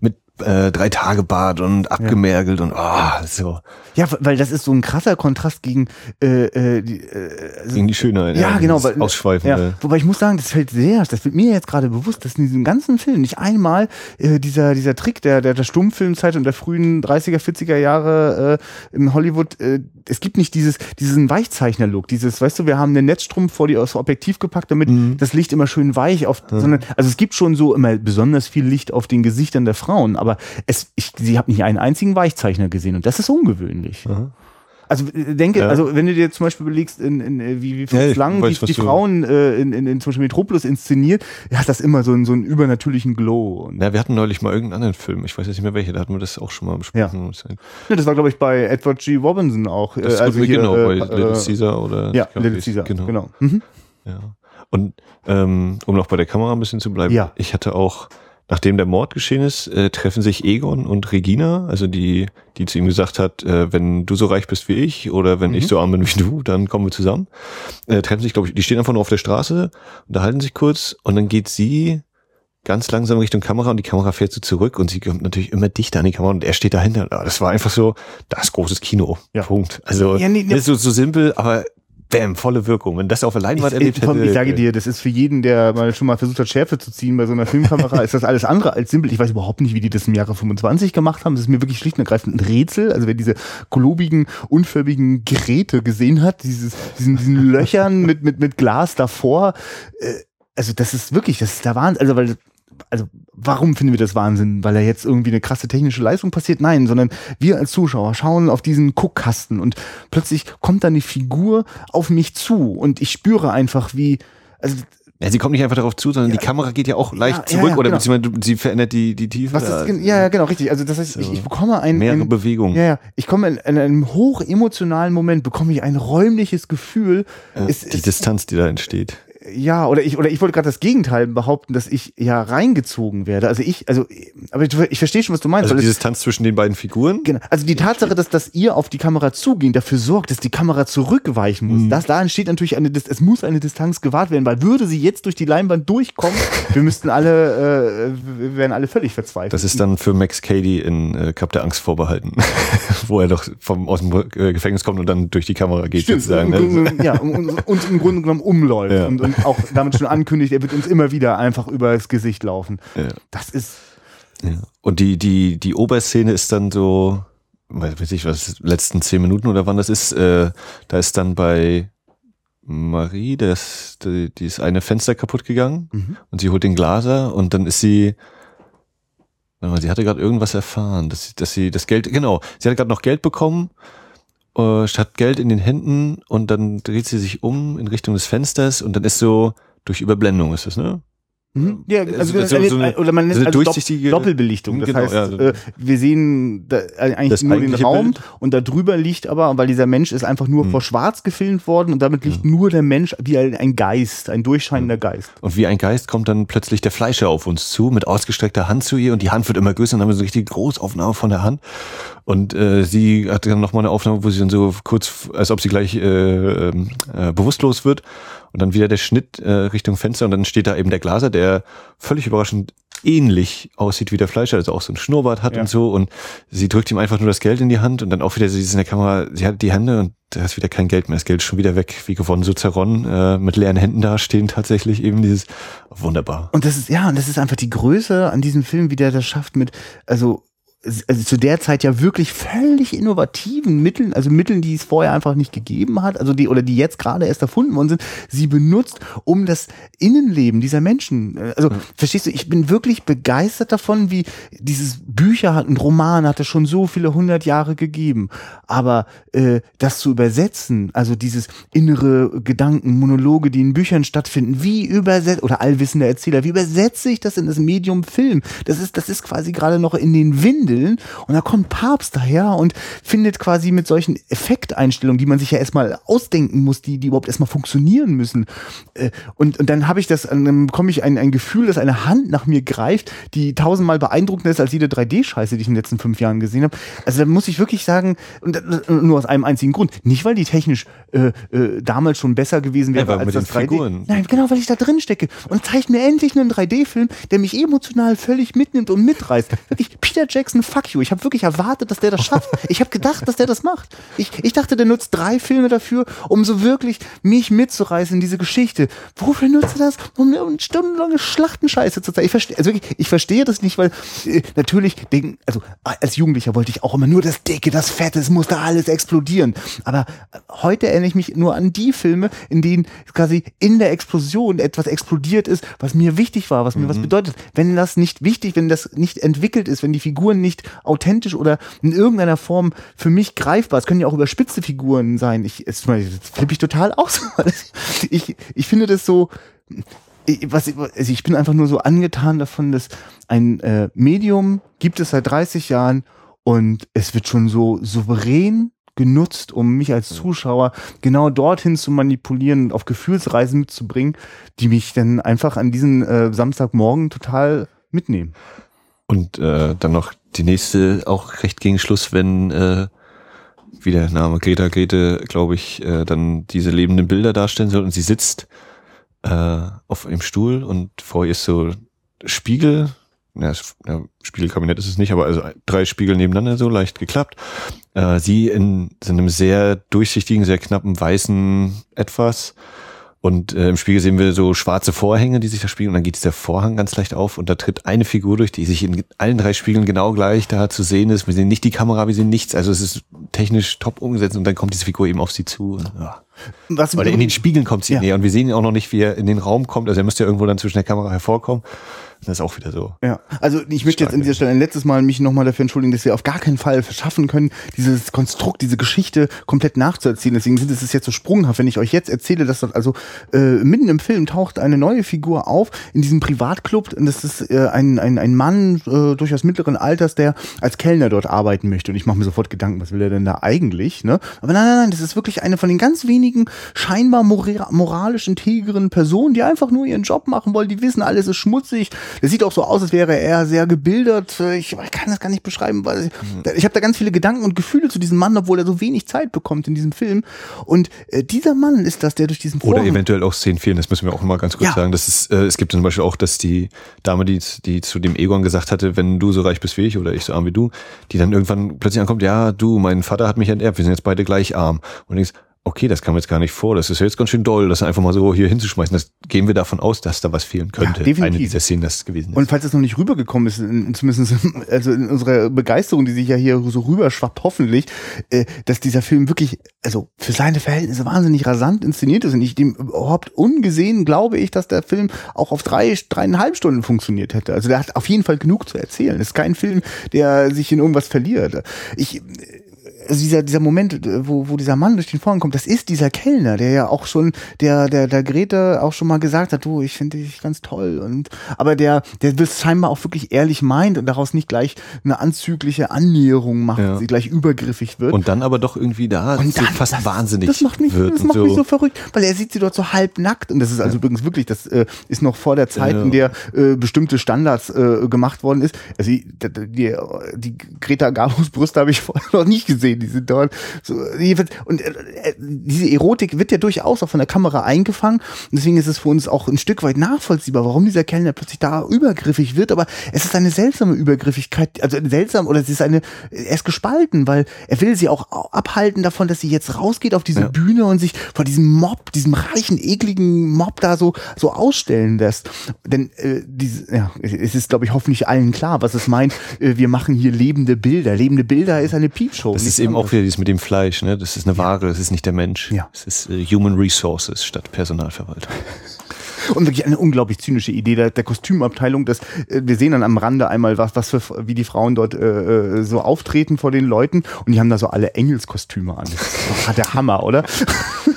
mit äh, drei Tage Bad und abgemergelt ja. und oh, so. Ja, weil das ist so ein krasser Kontrast gegen äh, äh, die, äh, also, gegen die Schönheit. Ja, ja genau. Weil, Ausschweifen. Ja. Wobei ich muss sagen, das fällt sehr, das wird mir jetzt gerade bewusst, dass in diesem ganzen Film nicht einmal äh, dieser dieser Trick der der, der Stummfilmzeit und der frühen 30er, 40er Jahre äh, im Hollywood, äh, es gibt nicht dieses diesen Weichzeichner-Look, dieses, weißt du, wir haben einen Netzstrumpf vor die aus Objektiv gepackt, damit mhm. das Licht immer schön weich auf, mhm. sondern also es gibt schon so immer besonders viel Licht auf den Gesichtern der Frauen, aber es, ich, sie habe nicht einen einzigen Weichzeichner gesehen und das ist ungewöhnlich. Mhm. Also äh, denke, ja. also wenn du dir zum Beispiel überlegst, in, in, äh, wie, wie ja, Lang die, die Frauen äh, in, in, in zum Beispiel Metropolis inszeniert, ja, hat das immer so einen, so einen übernatürlichen Glow. Und ja, wir hatten neulich mal irgendeinen anderen Film, ich weiß jetzt nicht mehr welche, da hatten wir das auch schon mal besprochen. Ja, ja das war glaube ich bei Edward G. Robinson auch. Das also hier, genau, äh, bei Little Caesar oder. Ja, Little Caesar, genau. genau. Mhm. Ja. Und ähm, um noch bei der Kamera ein bisschen zu bleiben, ja. ich hatte auch Nachdem der Mord geschehen ist, äh, treffen sich Egon und Regina, also die, die zu ihm gesagt hat, äh, wenn du so reich bist wie ich oder wenn mhm. ich so arm bin wie du, dann kommen wir zusammen. Äh, treffen sich, glaube ich, die stehen einfach nur auf der Straße, unterhalten sich kurz und dann geht sie ganz langsam Richtung Kamera und die Kamera fährt so zurück und sie kommt natürlich immer dichter an die Kamera und er steht dahinter. Das war einfach so, das großes Kino. Ja. Punkt. Also ja, nee, nee. ist so, so simpel, aber Bäm, volle Wirkung. Wenn das auf der Leinwand erlebt hätte. Ich sage dir, das ist für jeden, der mal schon mal versucht hat, Schärfe zu ziehen bei so einer Filmkamera, [laughs] ist das alles andere als simpel. Ich weiß überhaupt nicht, wie die das im Jahre 25 gemacht haben. Das ist mir wirklich schlicht und ergreifend ein Rätsel. Also wer diese globigen, unförmigen Geräte gesehen hat, dieses, diesen, diesen Löchern mit, mit, mit Glas davor, äh, also das ist wirklich, das ist der Wahnsinn. Also weil also warum finden wir das Wahnsinn? Weil da jetzt irgendwie eine krasse technische Leistung passiert? Nein, sondern wir als Zuschauer schauen auf diesen Guckkasten und plötzlich kommt da eine Figur auf mich zu und ich spüre einfach, wie, also ja, sie kommt nicht einfach darauf zu, sondern ja. die Kamera geht ja auch leicht ja, zurück ja, oder genau. beziehungsweise sie verändert die, die Tiefe. Ist, ja, ja, genau, richtig. Also das heißt, so. ich, ich bekomme ein, mehrere ein, Bewegungen. Ja, ja, ich komme in, in, einem hoch emotionalen Moment bekomme ich ein räumliches Gefühl. Es, die es, Distanz, die da entsteht ja, oder ich, oder ich wollte gerade das Gegenteil behaupten, dass ich ja reingezogen werde. Also ich, also, aber ich, ich verstehe schon, was du meinst. Also die Distanz zwischen den beiden Figuren? Genau. Also die Tatsache, dass, dass ihr auf die Kamera zugehen, dafür sorgt, dass die Kamera zurückweichen muss. Mhm. Das, da entsteht natürlich eine, es muss eine Distanz gewahrt werden, weil würde sie jetzt durch die Leinwand durchkommen, [laughs] wir müssten alle, äh, wir wären alle völlig verzweifelt. Das ist dann für Max Cady in äh, Cup der Angst vorbehalten, [laughs] wo er doch vom, aus dem äh, Gefängnis kommt und dann durch die Kamera geht Stimmt, sozusagen. Ne? ja, und, und, im Grunde genommen umläuft ja. und, und auch damit schon ankündigt, er wird uns immer wieder einfach über das Gesicht laufen. Ja. Das ist. Ja. Und die, die, die Oberszene ist dann so, weiß ich was, letzten zehn Minuten oder wann das ist, äh, da ist dann bei Marie, das, die, die ist eine Fenster kaputt gegangen mhm. und sie holt den Glaser und dann ist sie, sie hatte gerade irgendwas erfahren, dass sie, dass sie das Geld, genau, sie hatte gerade noch Geld bekommen äh, statt Geld in den Händen und dann dreht sie sich um in Richtung des Fensters und dann ist so durch Überblendung ist das, ne? Mhm. Ja, also, also so, so eine, oder man nennt so also durchsichtige Doppelbelichtung. Das genau, heißt, ja, äh, wir sehen da eigentlich nur den Raum Bild. und da drüber liegt aber, weil dieser Mensch ist einfach nur mhm. vor Schwarz gefilmt worden und damit liegt mhm. nur der Mensch wie ein Geist, ein durchscheinender mhm. Geist. Und wie ein Geist kommt dann plötzlich der Fleischer auf uns zu mit ausgestreckter Hand zu ihr und die Hand wird immer größer und dann haben wir so richtig Großaufnahme von der Hand und äh, sie hat dann nochmal eine Aufnahme, wo sie dann so kurz, als ob sie gleich äh, äh, bewusstlos wird. Und dann wieder der Schnitt äh, Richtung Fenster. Und dann steht da eben der Glaser, der völlig überraschend ähnlich aussieht wie der Fleischer, also auch so ein Schnurrbart hat ja. und so. Und sie drückt ihm einfach nur das Geld in die Hand. Und dann auch wieder, sie ist in der Kamera, sie hat die Hände und da ist wieder kein Geld mehr, das Geld ist schon wieder weg, wie gewonnen, so zerronnen, äh, mit leeren Händen dastehen tatsächlich eben dieses, wunderbar. Und das ist, ja, und das ist einfach die Größe an diesem Film, wie der das schafft mit, also also zu der Zeit ja wirklich völlig innovativen Mitteln, also Mitteln, die es vorher einfach nicht gegeben hat, also die oder die jetzt gerade erst erfunden worden sind, sie benutzt, um das Innenleben dieser Menschen. äh, Also Ja. verstehst du, ich bin wirklich begeistert davon, wie dieses Bücher hat, ein Roman hat es schon so viele hundert Jahre gegeben, aber äh, das zu übersetzen, also dieses innere Gedanken, Monologe, die in Büchern stattfinden, wie übersetzt oder allwissender Erzähler, wie übersetze ich das in das Medium Film? Das ist das ist quasi gerade noch in den Windeln und da kommt Papst daher und findet quasi mit solchen Effekteinstellungen, die man sich ja erstmal ausdenken muss, die die überhaupt erstmal funktionieren müssen. Äh, Und, und dann habe ich das, dann bekomme ich ein, ein Gefühl, dass eine Hand nach mir greift, die tausendmal beeindruckender ist als jede 3D-Scheiße, die ich in den letzten fünf Jahren gesehen habe. Also da muss ich wirklich sagen, und nur aus einem einzigen Grund. Nicht, weil die technisch äh, äh, damals schon besser gewesen wäre Ja, als das den 3D. Figuren. Nein, genau, weil ich da drin stecke. Und zeigt mir endlich einen 3D-Film, der mich emotional völlig mitnimmt und mitreißt. Wirklich, Peter Jackson, fuck you. Ich habe wirklich erwartet, dass der das schafft. Ich habe gedacht, dass der das macht. Ich, ich dachte, der nutzt drei Filme dafür, um so wirklich mich mitzureißen in diese Geschichte. Wofür nutzt er das? Um eine stundenlange Schlachtenscheiße zu zeigen. Ich verstehe, also wirklich, ich verstehe das nicht, weil äh, natürlich denken, also als Jugendlicher wollte ich auch immer nur das Dicke, das Fette, es musste alles explodieren. Aber äh, heute erinnere ich mich nur an die Filme, in denen quasi in der Explosion etwas explodiert ist, was mir wichtig war, was mir was bedeutet. Wenn das nicht wichtig, wenn das nicht entwickelt ist, wenn die Figuren nicht authentisch oder in irgendeiner Form für mich greifbar, es können ja auch überspitzte Figuren sein. Ich, es, jetzt flippe ich total aus. [laughs] ich, ich finde das so, ich- was, also ich bin einfach nur so angetan davon, dass ein äh, Medium gibt es seit 30 Jahren und es wird schon so souverän genutzt, um mich als Zuschauer genau dorthin zu manipulieren und auf Gefühlsreisen mitzubringen, die mich dann einfach an diesen äh, Samstagmorgen total mitnehmen. Und äh, dann noch die nächste, auch recht gegen Schluss, wenn, äh, wie der Name Greta Grete, glaube ich, äh, dann diese lebenden Bilder darstellen soll und sie sitzt äh, auf einem Stuhl und vor ihr ist so Spiegel, es- ja, Spiegelkabinett ist es nicht, aber also drei Spiegel nebeneinander so leicht geklappt. Äh, sie in so einem sehr durchsichtigen, sehr knappen weißen Etwas und äh, im Spiegel sehen wir so schwarze Vorhänge, die sich da spiegeln. Und dann geht dieser Vorhang ganz leicht auf und da tritt eine Figur durch, die sich in allen drei Spiegeln genau gleich da zu sehen ist. Wir sehen nicht die Kamera, wir sehen nichts. Also es ist technisch top umgesetzt und dann kommt diese Figur eben auf sie zu. Und, ja. Was Oder in den Spiegeln kommt sie Ja. näher und wir sehen ihn auch noch nicht, wie er in den Raum kommt. Also er müsste ja irgendwo dann zwischen der Kamera hervorkommen. Das ist auch wieder so. Ja, also ich möchte jetzt an dieser Stelle ein letztes Mal mich nochmal dafür entschuldigen, dass wir auf gar keinen Fall verschaffen können, dieses Konstrukt, diese Geschichte komplett nachzuerzählen. Deswegen sind es jetzt so sprunghaft, wenn ich euch jetzt erzähle, dass das also äh, mitten im Film taucht eine neue Figur auf in diesem Privatclub und das ist äh, ein, ein, ein Mann äh, durchaus mittleren Alters, der als Kellner dort arbeiten möchte. Und ich mache mir sofort Gedanken, was will er denn da eigentlich? Ne? Aber nein, nein, nein, das ist wirklich eine von den ganz wenigen scheinbar mora moralisch integren Personen, die einfach nur ihren Job machen wollen. Die wissen, alles ist schmutzig. Das sieht auch so aus, als wäre er sehr gebildet. Ich, ich kann das gar nicht beschreiben, weil ich, ich habe da ganz viele Gedanken und Gefühle zu diesem Mann, obwohl er so wenig Zeit bekommt in diesem Film. Und äh, dieser Mann ist das, der durch diesen Oder Vorhang- eventuell auch Szenen fehlen, das müssen wir auch mal ganz kurz Ja. sagen. Das ist, äh, es gibt zum Beispiel auch, dass die Dame, die, die zu dem Egon gesagt hatte, wenn du so reich bist wie ich oder ich so arm wie du, die dann irgendwann plötzlich ankommt, ja, du, mein Vater hat mich enterbt, wir sind jetzt beide gleich arm. Und denkst, okay, das kam jetzt gar nicht vor, das ist ja jetzt ganz schön doll, das einfach mal so hier hinzuschmeißen. Das gehen wir davon aus, dass da was fehlen könnte. definitiv. Eine dieser Szenen, das gewesen ist. Und falls es noch nicht rübergekommen ist, in, zumindest in, also in unserer Begeisterung, die sich ja hier so rüberschwappt, hoffentlich, äh, dass dieser Film wirklich, also für seine Verhältnisse wahnsinnig rasant inszeniert ist und ich dem überhaupt ungesehen glaube ich, dass der Film auch auf drei, dreieinhalb Stunden funktioniert hätte. Also der hat auf jeden Fall genug zu erzählen. Es ist kein Film, der sich in irgendwas verliert. Ich, also dieser, dieser Moment, äh, wo, wo dieser Mann durch den Vorhang kommt, das ist dieser Kellner, der ja auch schon, der, der, der Grete auch schon mal gesagt hat, du, ich finde dich ganz toll und, aber der, der das scheinbar auch wirklich ehrlich meint und daraus nicht gleich eine anzügliche Annäherung macht, Ja. sie gleich übergriffig wird. Und dann aber doch irgendwie da Und dann- fast das, wahnsinnig Das macht mich, wird das macht so. mich so verrückt, weil er sieht sie dort so halb nackt und das ist also übrigens wirklich, das äh, ist noch vor der Zeit, Ja. in der äh, bestimmte Standards äh, gemacht worden ist. Also die, die, die Greta Garbos Brüste habe ich vorher noch nicht gesehen. Sehen. Die sind dort so, und äh, diese Erotik wird ja durchaus auch von der Kamera eingefangen. Und deswegen ist es für uns auch ein Stück weit nachvollziehbar, warum dieser Kellner plötzlich da übergriffig wird. Aber es ist eine seltsame Übergriffigkeit, also seltsam oder es ist eine, er ist gespalten, weil er will sie auch abhalten davon, dass sie jetzt rausgeht auf diese ja. Bühne und sich vor diesem Mob, diesem reichen, ekligen Mob da so, so ausstellen lässt. Denn äh, diese, ja, es ist, glaube ich, hoffentlich allen klar, was es meint. Äh, wir machen hier lebende Bilder. Lebende Bilder ist eine Piepshow. Das ist eben auch wieder dieses mit dem Fleisch, ne? Das ist eine Ware, das ist nicht der Mensch. Ja. Es ist äh, Human Resources statt Personalverwaltung. [laughs] Und wirklich eine unglaublich zynische Idee der, der Kostümabteilung. Dass, äh, wir sehen dann am Rande einmal, was, was für, wie die Frauen dort äh, äh so auftreten vor den Leuten. Und die haben da so alle Engelskostüme an. [laughs] Das ist der Hammer, oder? [laughs]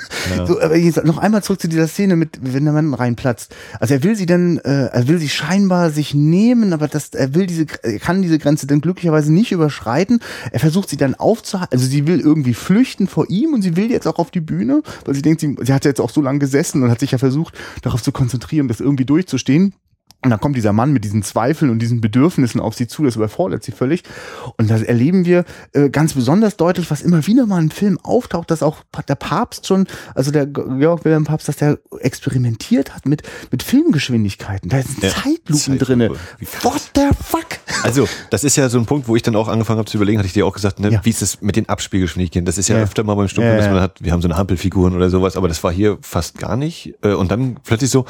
So, aber jetzt noch einmal zurück zu dieser Szene mit, wenn der Mann reinplatzt. Also er will sie dann, äh, er will sie scheinbar sich nehmen, aber das, er will diese, er kann diese Grenze dann glücklicherweise nicht überschreiten. Er versucht sie dann aufzuhalten, also sie will irgendwie flüchten vor ihm und sie will jetzt auch auf die Bühne, weil sie denkt, sie, sie hat jetzt auch so lange gesessen und hat sich ja versucht, darauf zu konzentrieren, das irgendwie durchzustehen. Und dann kommt dieser Mann mit diesen Zweifeln und diesen Bedürfnissen auf sie zu, das überfordert sie völlig. Und das erleben wir äh, ganz besonders deutlich, was immer wieder mal im Film auftaucht, dass auch der Papst schon, also der Georg Wilhelm Papst, dass der experimentiert hat mit, mit Filmgeschwindigkeiten. Da sind ja, Zeitlupen Zeitlupe. drinne. What the fuck? Also, das ist ja so ein Punkt, wo ich dann auch angefangen habe zu überlegen, hatte ich dir auch gesagt, ne, ja. wie ist es mit den Abspielgeschwindigkeiten? Das ist ja, ja. öfter mal beim Stumpf, dass man hat, wir haben so eine Hampelfiguren oder sowas, aber das war hier fast gar nicht. Äh, und dann plötzlich so,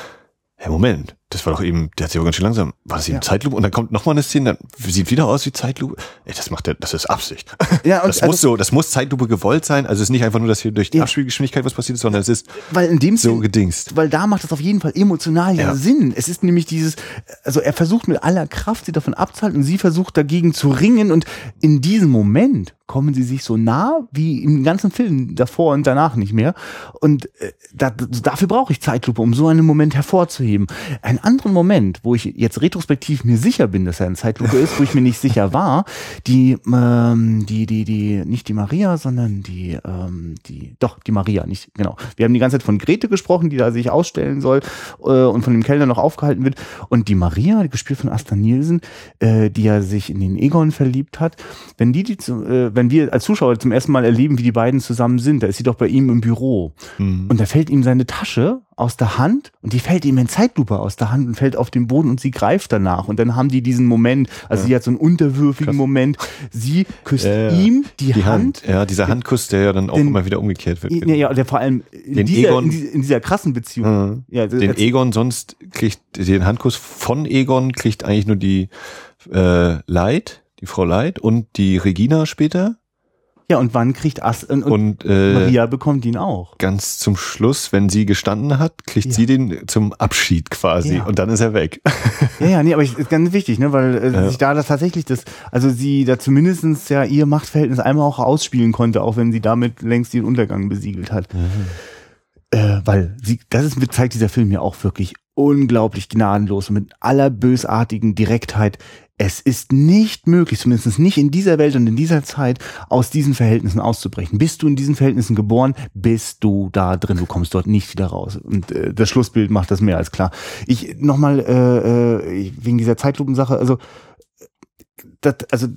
hey, Moment, das war doch eben, der hat sich aber ganz schön langsam. War das eben ja. Zeitlupe? Und dann kommt noch mal eine Szene, dann sieht wieder aus wie Zeitlupe. Ey, das macht der, das ist Absicht. Ja, und [laughs] das also muss so, das muss Zeitlupe gewollt sein. Also es ist nicht einfach nur, dass hier durch die ja. Abspielgeschwindigkeit was passiert ist, sondern es ist weil in dem so Sinn, gedingst. Weil da macht es auf jeden Fall emotional ja, Sinn. Es ist nämlich dieses, also er versucht mit aller Kraft sie davon abzuhalten und sie versucht dagegen zu ringen und in diesem Moment kommen sie sich so nah wie im ganzen Film davor und danach nicht mehr. Und äh, da, dafür brauche ich Zeitlupe, um so einen Moment hervorzuheben. Einen anderen Moment, wo ich jetzt retrospektiv mir sicher bin, dass er ein Zeitlupe ist, wo ich mir nicht sicher war, die, ähm, die, die, die, nicht die Maria, sondern die, ähm, die, doch, die Maria, nicht, genau. Wir haben die ganze Zeit von Grete gesprochen, die da sich ausstellen soll äh, und von dem Kellner noch aufgehalten wird. Und die Maria, gespielt von Asta Nielsen, äh, die ja sich in den Egon verliebt hat, wenn die, die äh, wenn wir als Zuschauer zum ersten Mal erleben, wie die beiden zusammen sind, da ist sie doch bei ihm im Büro. Mhm. Und da fällt ihm seine Tasche aus der Hand und die fällt ihm in Zeitlupe aus der Hand und fällt auf den Boden und sie greift danach. Und dann haben die diesen Moment, also ja. sie hat so einen unterwürfigen Krass. Moment, sie küsst äh, ihm die, die Hand. Hand. Ja, dieser Handkuss, der ja dann auch den, immer wieder umgekehrt wird. Ja, ja, der vor allem in, dieser, Egon, in, dieser, in dieser krassen Beziehung. Mhm. Ja, den Egon sonst kriegt, den Handkuss von Egon kriegt eigentlich nur die äh, Leid, die Frau Leid und die Regina später. Ja, und wann kriegt As und, und äh, Maria bekommt ihn auch. Ganz zum Schluss, wenn sie gestanden hat, kriegt ja. sie den zum Abschied quasi ja. und dann ist er weg. [laughs] Ja, ja, nee, aber ich, ist ganz wichtig, ne, weil äh, ja. sich da das tatsächlich das, also sie da zumindestens ja ihr Machtverhältnis einmal auch ausspielen konnte, auch wenn sie damit längst den Untergang besiegelt hat. Mhm. Äh, weil sie, das ist, zeigt dieser Film ja auch wirklich unglaublich gnadenlos und mit aller bösartigen Direktheit es ist nicht möglich, zumindest nicht in dieser Welt und in dieser Zeit, aus diesen Verhältnissen auszubrechen. Bist du in diesen Verhältnissen geboren, bist du da drin, du kommst dort nicht wieder raus. Und äh, das Schlussbild macht das mehr als klar. Ich nochmal äh, äh, wegen dieser Zeitlupensache, also das, also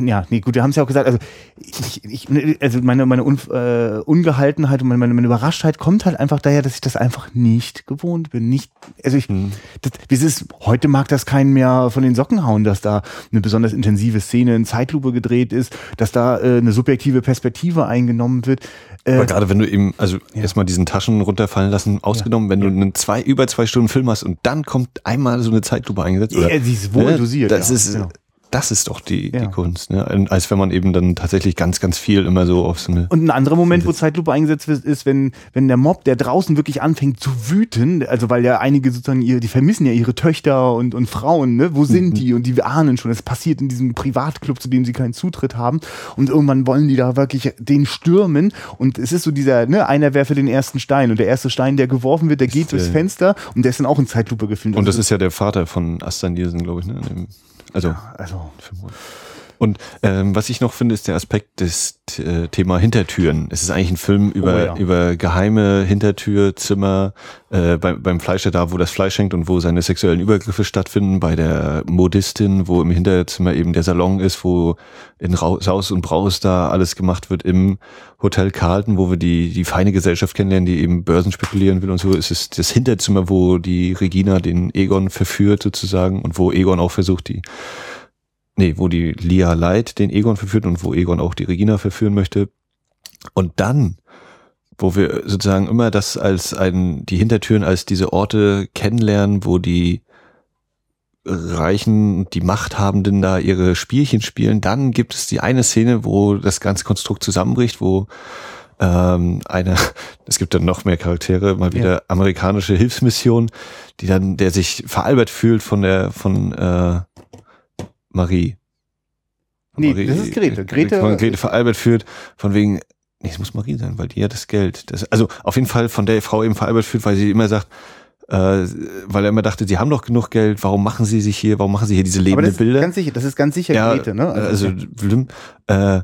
ja, nee, gut, wir haben es ja auch gesagt, also ich, ich, also meine, meine Un, äh, Ungehaltenheit und meine, meine Überraschtheit kommt halt einfach daher, dass ich das einfach nicht gewohnt bin. Nicht, also ich, hm. das, wie es ist, heute mag das keinen mehr von den Socken hauen, dass da eine besonders intensive Szene in Zeitlupe gedreht ist, dass da äh, eine subjektive Perspektive eingenommen wird. Äh, Aber gerade wenn du eben, also ja. erstmal diesen Taschen runterfallen lassen, ausgenommen, ja. wenn du einen zwei, über zwei Stunden Film hast und dann kommt einmal so eine Zeitlupe eingesetzt. Oder, ja, sie ist wohl dosiert. Das ja, ist, genau das ist doch die, ja. die Kunst, ne? Als wenn man eben dann tatsächlich ganz, ganz viel immer so auf so eine. Und ein anderer Moment, wo Zeitlupe eingesetzt wird, ist, wenn, wenn der Mob, der draußen wirklich anfängt zu wüten, also weil ja einige sozusagen ihre, die vermissen ja ihre Töchter und, und Frauen, ne? Wo sind mhm. die? Und die ahnen schon, es passiert in diesem Privatclub, zu dem sie keinen Zutritt haben. Und irgendwann wollen die da wirklich den stürmen. Und es ist so dieser, ne, einer werfe den ersten Stein. Und der erste Stein, der geworfen wird, der geht ist, durchs äh, Fenster und der ist dann auch in Zeitlupe gefilmt. Und das also ist ja der Vater von Astan Nielsen, glaube ich, ne? Also, ja, also Und ähm, was ich noch finde, ist der Aspekt des äh, Thema Hintertüren. Es ist eigentlich ein Film über, oh, ja. über geheime Hintertürzimmer äh, beim, beim Fleischer da, wo das Fleisch hängt und wo seine sexuellen Übergriffe stattfinden, bei der Modistin, wo im Hinterzimmer eben der Salon ist, wo in Saus und Braus da alles gemacht wird im Hotel Carlton, wo wir die, die feine Gesellschaft kennenlernen, die eben Börsen spekulieren will und so. Es ist das Hinterzimmer, wo die Regina den Egon verführt sozusagen und wo Egon auch versucht, die nee, wo die Lia Light den Egon verführt und wo Egon auch die Regina verführen möchte. Und dann, wo wir sozusagen immer das als ein, die Hintertüren als diese Orte kennenlernen, wo die Reichen, die Machthabenden da ihre Spielchen spielen, dann gibt es die eine Szene, wo das ganze Konstrukt zusammenbricht, wo ähm, eine, [laughs] es gibt dann noch mehr Charaktere, mal wieder ja. amerikanische Hilfsmission, die dann, der sich veralbert fühlt von der, von äh, Marie. Nee, Marie, das ist Grete. Grete, von Grete veralbert führt, von wegen, nee, es muss Marie sein, weil die hat das Geld. Das, also auf jeden Fall von der Frau eben veralbert führt, weil sie immer sagt, äh, weil er immer dachte, sie haben doch genug Geld, warum machen sie sich hier, warum machen sie hier diese lebende das Bilder? Ist ganz sicher, das ist ganz sicher ja, Grete, ne? Also, also äh,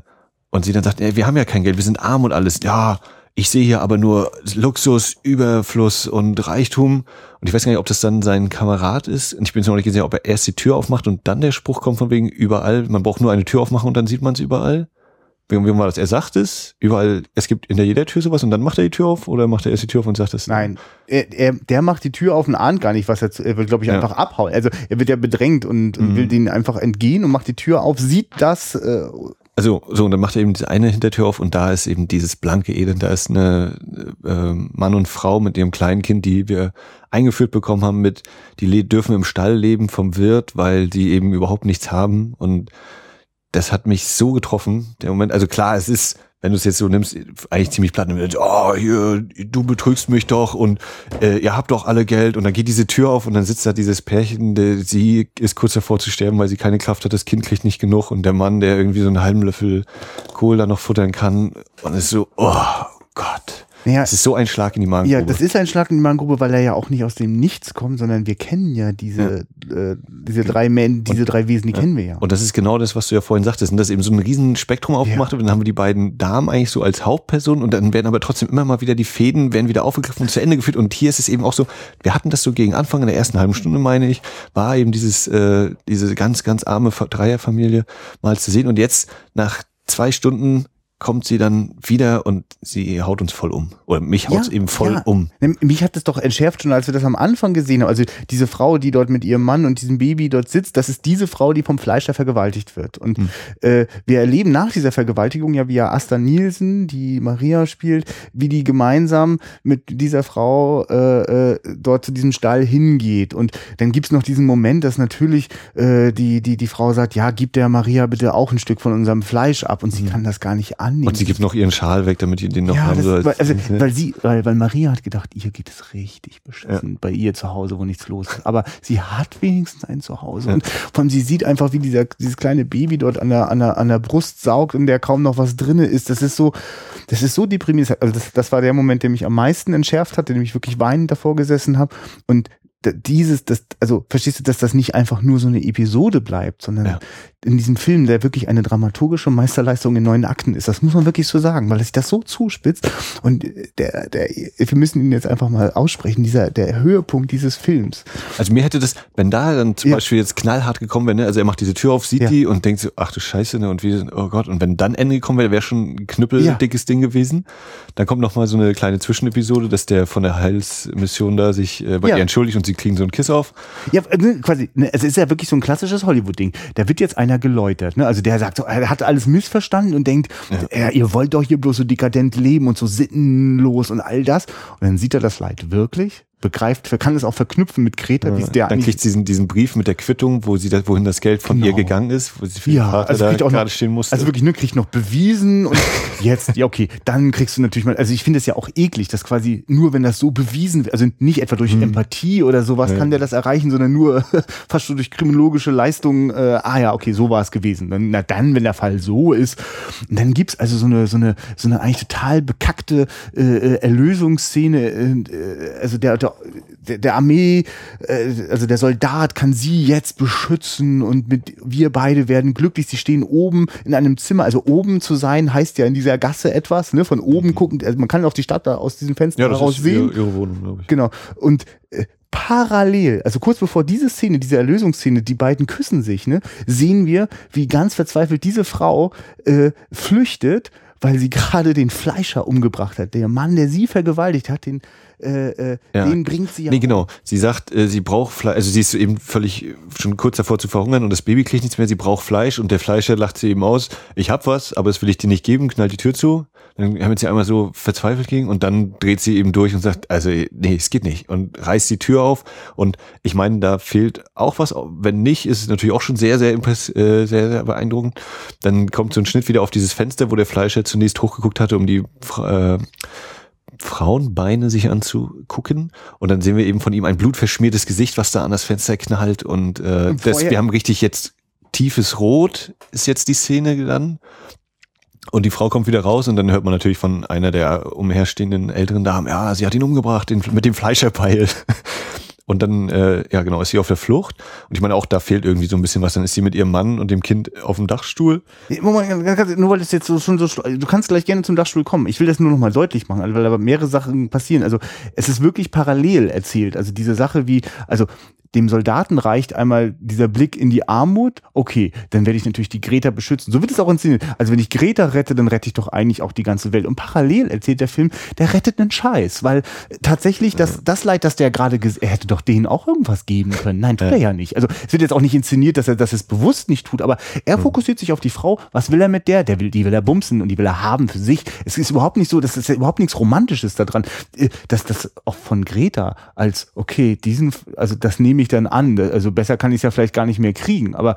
und sie dann sagt, ey, wir haben ja kein Geld, wir sind arm und alles. Ja, ich sehe hier aber nur Luxus, Überfluss und Reichtum. Und ich weiß gar nicht, ob das dann sein Kamerad ist. Und ich bin jetzt noch nicht gesehen, ob er erst die Tür aufmacht und dann der Spruch kommt von wegen überall. Man braucht nur eine Tür aufmachen und dann sieht man es überall. Wie, wie war das? Er sagt es, überall, es gibt in jeder Tür sowas und dann macht er die Tür auf oder macht er erst die Tür auf und sagt es? Nein, er, er, der macht die Tür auf und ahnt gar nicht, was er, er will, glaube ich, ja. einfach abhauen. Also er wird ja bedrängt und, mhm. will den einfach entgehen und macht die Tür auf, sieht das äh, also so, und dann macht er eben diese eine Hintertür auf und da ist eben dieses blanke Elend, da ist eine äh, Mann und Frau mit ihrem kleinen Kind, die wir eingeführt bekommen haben mit, die dürfen im Stall leben vom Wirt, weil die eben überhaupt nichts haben. Und das hat mich so getroffen, der Moment, also klar, es ist wenn du es jetzt so nimmst, eigentlich ziemlich platt, oh, hier, du betrügst mich doch und äh, ihr habt doch alle Geld. Und dann geht diese Tür auf und dann sitzt da dieses Pärchen, der, sie ist kurz davor zu sterben, weil sie keine Kraft hat, das Kind kriegt nicht genug. Und der Mann, der irgendwie so einen halben Löffel Kohl da noch futtern kann. Und ist so, oh Gott. Ja, das ist so ein Schlag in die Magengrube. Ja, das ist ein Schlag in die Magengrube, weil er ja auch nicht aus dem Nichts kommt, sondern wir kennen ja diese, ja. Äh, diese drei Men diese und, drei Wesen, die ja. kennen wir ja. Und das ist genau das, was du ja vorhin sagtest, und das eben so ein riesen Spektrum aufgemacht wird. Und dann haben wir die beiden Damen eigentlich so als Hauptperson und dann werden aber trotzdem immer mal wieder die Fäden, werden wieder aufgegriffen und zu Ende geführt. Und hier ist es eben auch so, wir hatten das so gegen Anfang in der ersten halben Stunde, meine ich, war eben dieses, äh, diese ganz, ganz arme Dreierfamilie mal zu sehen. Und jetzt nach zwei Stunden kommt sie dann wieder und sie haut uns voll um. Oder mich haut ja, eben voll ja. um. Mich hat es doch entschärft schon, als wir das am Anfang gesehen haben. Also diese Frau, die dort mit ihrem Mann und diesem Baby dort sitzt, das ist diese Frau, die vom Fleischer vergewaltigt wird. Und hm. äh, wir erleben nach dieser Vergewaltigung ja, wie ja Asta Nielsen, die Maria spielt, wie die gemeinsam mit dieser Frau äh, äh, dort zu diesem Stall hingeht. Und dann gibt's noch diesen Moment, dass natürlich äh, die, die, die Frau sagt, ja, gib der Maria bitte auch ein Stück von unserem Fleisch ab. Und sie hm. kann das gar nicht an annehmen. Und sie gibt noch ihren Schal weg, damit ihr den noch ja, haben soll. Weil, also, weil sie, weil, weil Maria hat gedacht, ihr geht es richtig beschissen ja. bei ihr zu Hause, wo nichts los ist. Aber sie hat wenigstens ein Zuhause. Ja. Und vor allem sie sieht einfach, wie dieser, dieses kleine Baby dort an der, an der, an der Brust saugt, in der kaum noch was drinne ist. Das ist so, das ist so deprimierend. Also das, das war der Moment, der mich am meisten entschärft hat, in dem ich wirklich weinend davor gesessen habe. Und dieses, das, also verstehst du, dass das nicht einfach nur so eine Episode bleibt, sondern ja. in diesem Film, der wirklich eine dramaturgische Meisterleistung in neun Akten ist, das muss man wirklich so sagen, weil sich das so zuspitzt und der, der, wir müssen ihn jetzt einfach mal aussprechen, dieser, der Höhepunkt dieses Films. Also mir hätte das, wenn da dann zum ja. Beispiel jetzt knallhart gekommen wäre, ne? also er macht diese Tür auf, sieht ja. die und denkt so, ach du Scheiße, ne, und wie, oh Gott, und wenn dann Ende gekommen wäre, wäre schon ein knüppeldickes Ding gewesen. Dann kommt noch mal so eine kleine Zwischenepisode, dass der von der Heilsmission da sich äh, bei ihr entschuldigt und sie kriegen so einen Kiss auf. Ja, ne, quasi, ne, es ist ja wirklich so ein klassisches Hollywood-Ding. Da wird jetzt einer geläutert, ne? Also der sagt so, er hat alles missverstanden und denkt, ja. ihr wollt doch hier bloß so dekadent leben und so sittenlos und all das. Und dann sieht er das Leid wirklich begreift, kann es auch verknüpfen mit Greta, wie der Dann kriegt sie diesen, diesen Brief mit der Quittung, wo sie da, wohin das Geld von genau. ihr gegangen ist, wo sie für ja, Vater also da gerade noch, stehen musste. Also wirklich, ne, kriegt noch bewiesen und [laughs] jetzt, ja okay, dann kriegst du natürlich mal, also ich finde es ja auch eklig, dass quasi nur wenn das so bewiesen wird, also nicht etwa durch hm. Empathie oder sowas ja. kann der das erreichen, sondern nur [laughs] fast schon durch kriminologische Leistungen, äh, ah ja, okay, so war es gewesen. Dann, na dann, wenn der Fall so ist, dann gibt's also so eine, so eine, so eine eigentlich total bekackte äh, äh Erlösungsszene, äh, äh, also der, der also der, der Armee, äh, also der Soldat kann sie jetzt beschützen und mit wir beide werden glücklich. Sie stehen oben in einem Zimmer, also oben zu sein heißt ja in dieser Gasse etwas, ne? Von oben mhm. gucken, also man kann auf die Stadt da aus diesem Fenster ja, heraus sehen. Ihre, ihre Wohnung, glaube ich. Genau. Und äh, parallel, also kurz bevor diese Szene, diese Erlösungsszene, die beiden küssen sich, ne, sehen wir, wie ganz verzweifelt diese Frau äh, flüchtet, weil sie gerade den Fleischer umgebracht hat. Der Mann, der sie vergewaltigt hat, den äh, äh, ja. den bringt sie ja. Nee, genau. Sie sagt, äh, sie braucht Fleisch, also sie ist eben völlig schon kurz davor zu verhungern und das Baby kriegt nichts mehr, sie braucht Fleisch und der Fleischer lacht sie eben aus, ich hab was, aber das will ich dir nicht geben, knallt die Tür zu. Dann haben sie einmal so verzweifelt gegen und dann dreht sie eben durch und sagt, also nee, es geht nicht und reißt die Tür auf und ich meine, da fehlt auch was, wenn nicht, ist es natürlich auch schon sehr, sehr, äh, sehr, sehr beeindruckend. Dann kommt so ein Schnitt wieder auf dieses Fenster, wo der Fleischer zunächst hochgeguckt hatte, um die äh, Frauenbeine sich anzugucken und dann sehen wir eben von ihm ein blutverschmiertes Gesicht, was da an das Fenster knallt und, äh, das, wir haben richtig jetzt tiefes Rot ist jetzt die Szene dann und die Frau kommt wieder raus und dann hört man natürlich von einer der umherstehenden älteren Damen, ja, sie hat ihn umgebracht den, mit dem Fleischerpeil. [laughs] Und dann, äh, ja genau, ist sie auf der Flucht. Und ich meine, auch da fehlt irgendwie so ein bisschen was. Dann ist sie mit ihrem Mann und dem Kind auf dem Dachstuhl. Moment, nur weil das jetzt so, schon so, du kannst gleich gerne zum Dachstuhl kommen. Ich will das nur noch mal deutlich machen, weil aber mehrere Sachen passieren. Also es ist wirklich parallel erzählt. Also diese Sache wie, also dem Soldaten reicht einmal dieser Blick in die Armut, okay, dann werde ich natürlich die Greta beschützen. So wird es auch inszeniert. Also wenn ich Greta rette, dann rette ich doch eigentlich auch die ganze Welt. Und parallel erzählt der Film, der rettet einen Scheiß, weil tatsächlich das, das Leid, das der gerade, er hätte doch denen auch irgendwas geben können. Nein, tut ja. er ja nicht. Also es wird jetzt auch nicht inszeniert, dass er das bewusst nicht tut, aber er fokussiert sich auf die Frau. Was will er mit der? Der will, die will er bumsen und die will er haben für sich. Es ist überhaupt nicht so, das ist ja überhaupt nichts Romantisches daran, äh, dass das auch von Greta als, okay, diesen, also das nehme ich dann an, also besser kann ich es ja vielleicht gar nicht mehr kriegen. Aber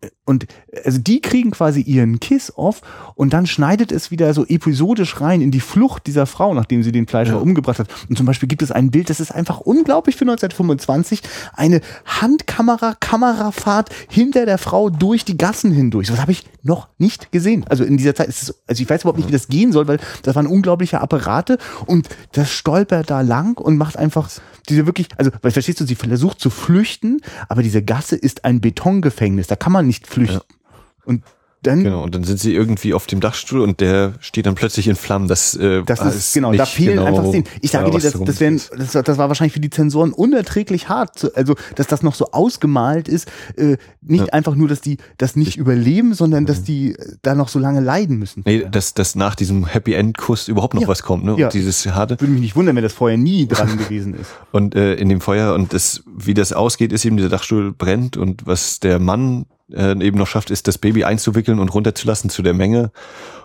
äh, und also die kriegen quasi ihren Kiss-Off und dann schneidet es wieder so episodisch rein in die Flucht dieser Frau, nachdem sie den Fleischer ja. umgebracht hat. Und zum Beispiel gibt es ein Bild, das ist einfach unglaublich für 1925, eine Handkamera, Kamerafahrt hinter der Frau durch die Gassen hindurch. Das habe ich noch nicht gesehen. Also in dieser Zeit ist es, also ich weiß überhaupt nicht, wie das gehen soll, weil das waren unglaubliche Apparate und das stolpert da lang und macht einfach diese wirklich, also, weil verstehst du, sie versucht zu flüchten, aber diese Gasse ist ein Betongefängnis, da kann man nicht flüchten. Ja. Und dann, genau, und dann sind sie irgendwie auf dem Dachstuhl und der steht dann plötzlich in Flammen. Das, äh, das ist, genau, da fehlen genau, einfach Szenen. Ich sage dir, das, das, wären, das, das war wahrscheinlich für die Zensoren unerträglich hart. Also, dass das noch so ausgemalt ist, äh, nicht ja. einfach nur, dass die das nicht ich, überleben, sondern mhm. dass die äh, da noch so lange leiden müssen. Nee, dass, dass nach diesem Happy End Kuss überhaupt noch ja. was kommt, ne? Ja. Und dieses harte. Würde mich nicht wundern, wenn das vorher nie [laughs] dran gewesen ist. Und äh, in dem Feuer und das, wie das ausgeht, ist eben dieser Dachstuhl brennt und was der Mann äh, eben noch schafft, ist das Baby einzuwickeln und runterzulassen zu der Menge.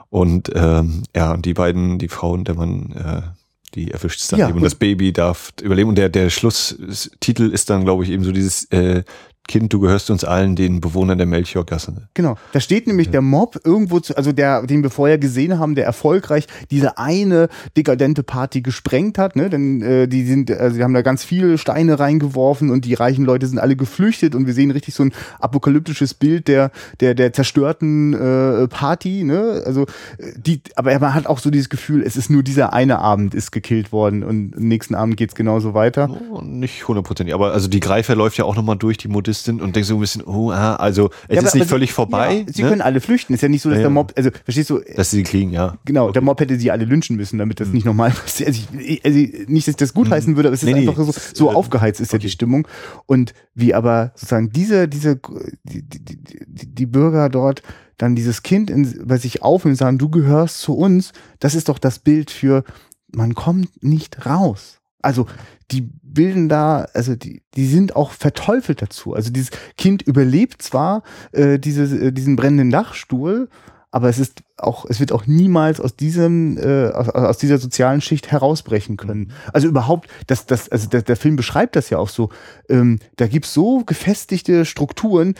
Und ähm, ja, die beiden, die Frau und der Mann, äh, die erwischt es dann ja, eben. Und das Baby darf überleben. Und der, der Schlusstitel ist dann, glaube ich, eben so dieses äh, Kind, du gehörst uns allen, den Bewohnern der Melchiorgasse. Genau. Da steht nämlich ja. der Mob irgendwo, zu, also der, den wir vorher gesehen haben, der erfolgreich diese eine dekadente Party gesprengt hat, ne? Denn äh, die sind, also die haben da ganz viele Steine reingeworfen und die reichen Leute sind alle geflüchtet und wir sehen richtig so ein apokalyptisches Bild der, der, der zerstörten äh, Party, ne? Also die, aber man hat auch so dieses Gefühl, es ist nur dieser eine Abend ist gekillt worden und am nächsten Abend geht's genauso weiter. Oh, nicht hundertprozentig, aber also die Greifer läuft ja auch nochmal durch die Modiste sind und denkst so ein bisschen, oh, ah, also es ja, ist nicht völlig vorbei. Ja, sie ne? können alle flüchten. Ist ja nicht so, dass der Mob, also verstehst du? Dass sie sie kriegen, ja. Genau, okay. der Mob hätte sie alle lynchen müssen, damit das mhm. nicht nochmal [laughs] passiert. Also, also nicht, dass ich das gutheißen mhm. würde, aber es ist nee, einfach so, so aufgeheizt ist okay. ja die Stimmung. Und wie aber sozusagen diese, diese, die, die, die, die Bürger dort dann dieses Kind in, bei sich aufnehmen und sagen, du gehörst zu uns, das ist doch das Bild für, man kommt nicht raus. Also die bilden da, also die, die sind auch verteufelt dazu. Also dieses Kind überlebt zwar äh, diese, äh, diesen brennenden Dachstuhl, aber es ist auch, es wird auch niemals aus diesem, äh, aus, aus dieser sozialen Schicht herausbrechen können. Mhm. Also überhaupt, das, das, also der, der Film beschreibt das ja auch so. Ähm, da gibt's so gefestigte Strukturen,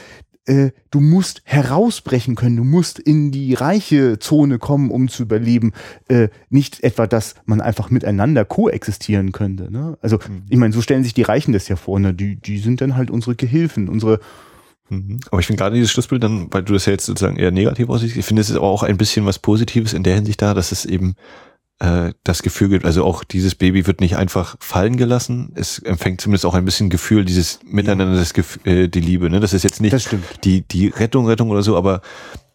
äh, du musst herausbrechen können, du musst in die reiche Zone kommen, um zu überleben. Äh, nicht etwa, dass man einfach miteinander koexistieren könnte. Ne? Also, mhm. ich meine, so stellen sich die Reichen das ja vor. Ne? Die, die sind dann halt unsere Gehilfen, unsere mhm. aber ich finde gerade dieses Schlussbild dann, weil du das ja jetzt sozusagen eher negativ aussiehst, ich finde es ist auch ein bisschen was Positives in der Hinsicht da, dass es eben äh, das Gefühl gibt, also auch dieses Baby wird nicht einfach fallen gelassen. Es empfängt zumindest auch ein bisschen Gefühl, dieses Miteinander, das Gefühl, äh, die Liebe. Ne? Das ist jetzt nicht die, die Rettung, Rettung oder so, aber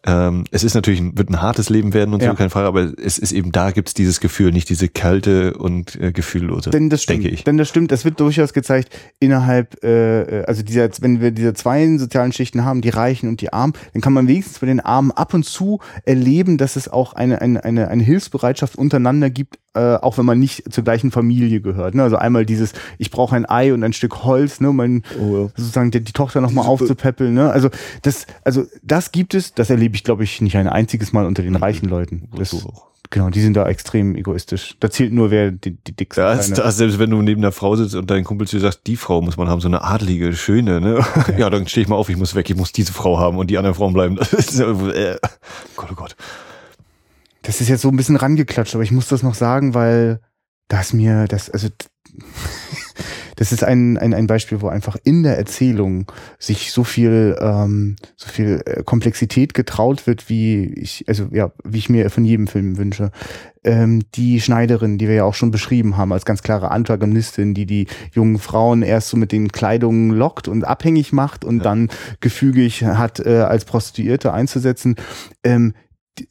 ähm, es ist natürlich, wird ein hartes Leben werden und ja. so, keine Frage, aber es ist eben, da gibt's dieses Gefühl, nicht diese kalte und äh, gefühllose, denn das stimmt, denke ich. Denn das stimmt, das wird durchaus gezeigt innerhalb, äh, also dieser, wenn wir diese zwei sozialen Schichten haben, die Reichen und die Armen, dann kann man wenigstens bei den Armen ab und zu erleben, dass es auch eine, eine, eine, eine Hilfsbereitschaft untereinander gibt, äh, auch wenn man nicht zur gleichen Familie gehört. Ne? Also einmal dieses, ich brauche ein Ei und ein Stück Holz, ne, um mein, oh, ja. sozusagen die, die Tochter nochmal aufzupäppeln. Ne? Also das, also das gibt es, das erlebe ich, glaube ich, nicht ein einziges Mal unter den mhm. reichen Leuten. Das, genau, die sind da extrem egoistisch. Da zählt nur, wer die, die dickste ja, ist. Da, selbst wenn du neben der Frau sitzt und dein Kumpel zu dir sagt, die Frau muss man haben, so eine adlige, schöne, ne? Okay. [laughs] Ja, dann stehe ich mal auf, ich muss weg, ich muss diese Frau haben und die anderen Frauen bleiben. [laughs] äh, Gott, oh Gott. Das ist jetzt so ein bisschen rangeklatscht, aber ich muss das noch sagen, weil das mir, das, also das ist ein, ein, ein Beispiel, wo einfach in der Erzählung sich so viel, ähm, so viel äh, Komplexität getraut wird, wie ich, also ja, wie ich mir von jedem Film wünsche. Ähm, die Schneiderin, die wir ja auch schon beschrieben haben, als ganz klare Antagonistin, die die jungen Frauen erst so mit den Kleidungen lockt und abhängig macht und ja. dann gefügig hat, äh, als Prostituierte einzusetzen. Ähm,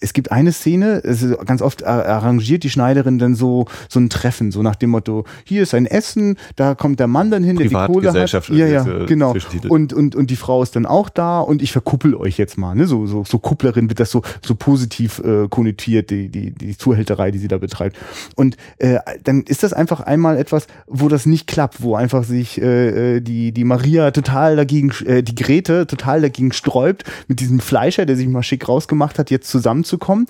es gibt eine Szene, es ist ganz oft arrangiert die Schneiderin dann so so ein Treffen, so nach dem Motto, hier ist ein Essen, da kommt der Mann dann hin, der die Kohle hat. Ja, ja, genau. Und und und die Frau ist dann auch da und ich verkuppel euch jetzt mal, ne? So so so Kupplerin wird das so so positiv äh, konnotiert, die die die Zuhälterei, die sie da betreibt. Und äh, dann ist das einfach einmal etwas, wo das nicht klappt, wo einfach sich äh, äh die die Maria total dagegen äh, die Grete total dagegen sträubt mit diesem Fleischer, der sich mal schick rausgemacht hat, jetzt zusammen zusammenzukommen.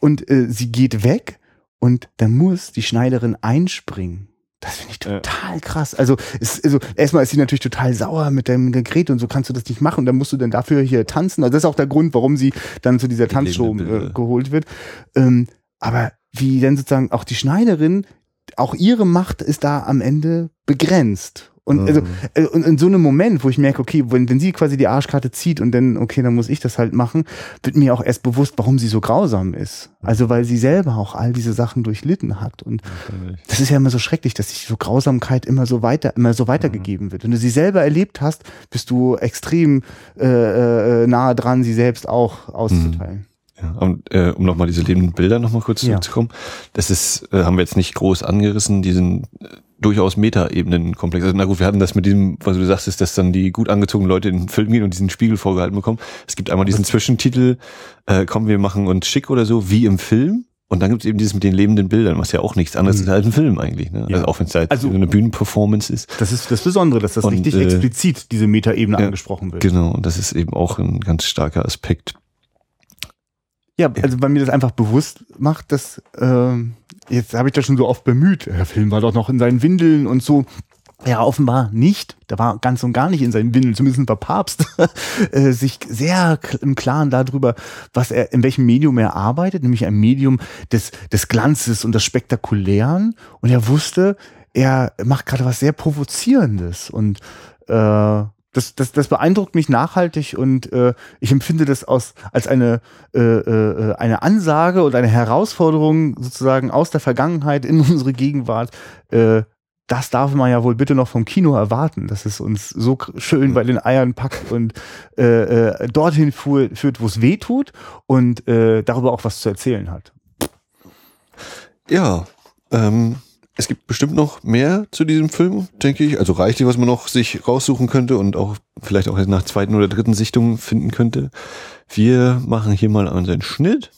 Und äh, sie geht weg und dann muss die Schneiderin einspringen. Das finde ich total krass. Also, ist, also erstmal ist sie natürlich total sauer mit dem Gerät und so kannst du das nicht machen. Und dann musst du dann dafür hier tanzen. Also das ist auch der Grund, warum sie dann zu dieser Tanzshow äh, geholt wird. Ähm, aber wie dann sozusagen auch die Schneiderin, auch ihre Macht ist da am Ende begrenzt. Und, also, mhm. äh, und in so einem Moment, wo ich merke, okay, wenn, wenn sie quasi die Arschkarte zieht und dann, okay, dann muss ich das halt machen, wird mir auch erst bewusst, warum sie so grausam ist. Also weil sie selber auch all diese Sachen durchlitten hat. Und das ist ja immer so schrecklich, dass sich so Grausamkeit immer so weiter, immer so weitergegeben mhm. wird. Wenn du sie selber erlebt hast, bist du extrem äh, äh, nahe dran, sie selbst auch auszuteilen. Mhm. Ja, und äh, um nochmal diese lebenden Bilder nochmal kurz ja. zurückzukommen, das ist, äh, haben wir jetzt nicht groß angerissen, diesen äh, durchaus Meta-Ebenen-Komplex. Also, na gut, wir hatten das mit diesem, was du sagst, ist, dass dann die gut angezogenen Leute in den Film gehen und diesen Spiegel vorgehalten bekommen. Es gibt einmal diesen Zwischentitel, äh, kommen wir machen uns schick oder so, wie im Film. Und dann gibt es eben dieses mit den lebenden Bildern, was ja auch nichts anderes mhm. ist als ein Film eigentlich. Ne? Ja. Also auch wenn es halt also, eine Bühnenperformance ist. Das ist das Besondere, dass das und, richtig äh, explizit diese Meta-Ebene ja, angesprochen wird. Genau, und das ist eben auch ein ganz starker Aspekt. Ja, also weil mir das einfach bewusst macht, dass äh, jetzt habe ich das schon so oft bemüht. Der Film war doch noch in seinen Windeln und so. Ja, offenbar nicht. Da war ganz und gar nicht in seinen Windeln, zumindest war Papst, [laughs] äh, sich sehr im Klaren darüber, was er, in welchem Medium er arbeitet, nämlich ein Medium des, des Glanzes und des Spektakulären. Und er wusste, er macht gerade was sehr Provozierendes und äh, das, das, das beeindruckt mich nachhaltig und äh, ich empfinde das aus, als eine, äh, äh, eine Ansage und eine Herausforderung sozusagen aus der Vergangenheit in [laughs] unsere Gegenwart. Äh, das darf man ja wohl bitte noch vom Kino erwarten, dass es uns so schön bei den Eiern packt und äh, äh, dorthin fuhr, führt, wo es weh tut und äh, darüber auch was zu erzählen hat. Ja, ähm, es gibt bestimmt noch mehr zu diesem Film, denke ich. Also reichlich, was man noch sich raussuchen könnte und auch vielleicht auch nach zweiten oder dritten Sichtungen finden könnte. Wir machen hier mal unseren Schnitt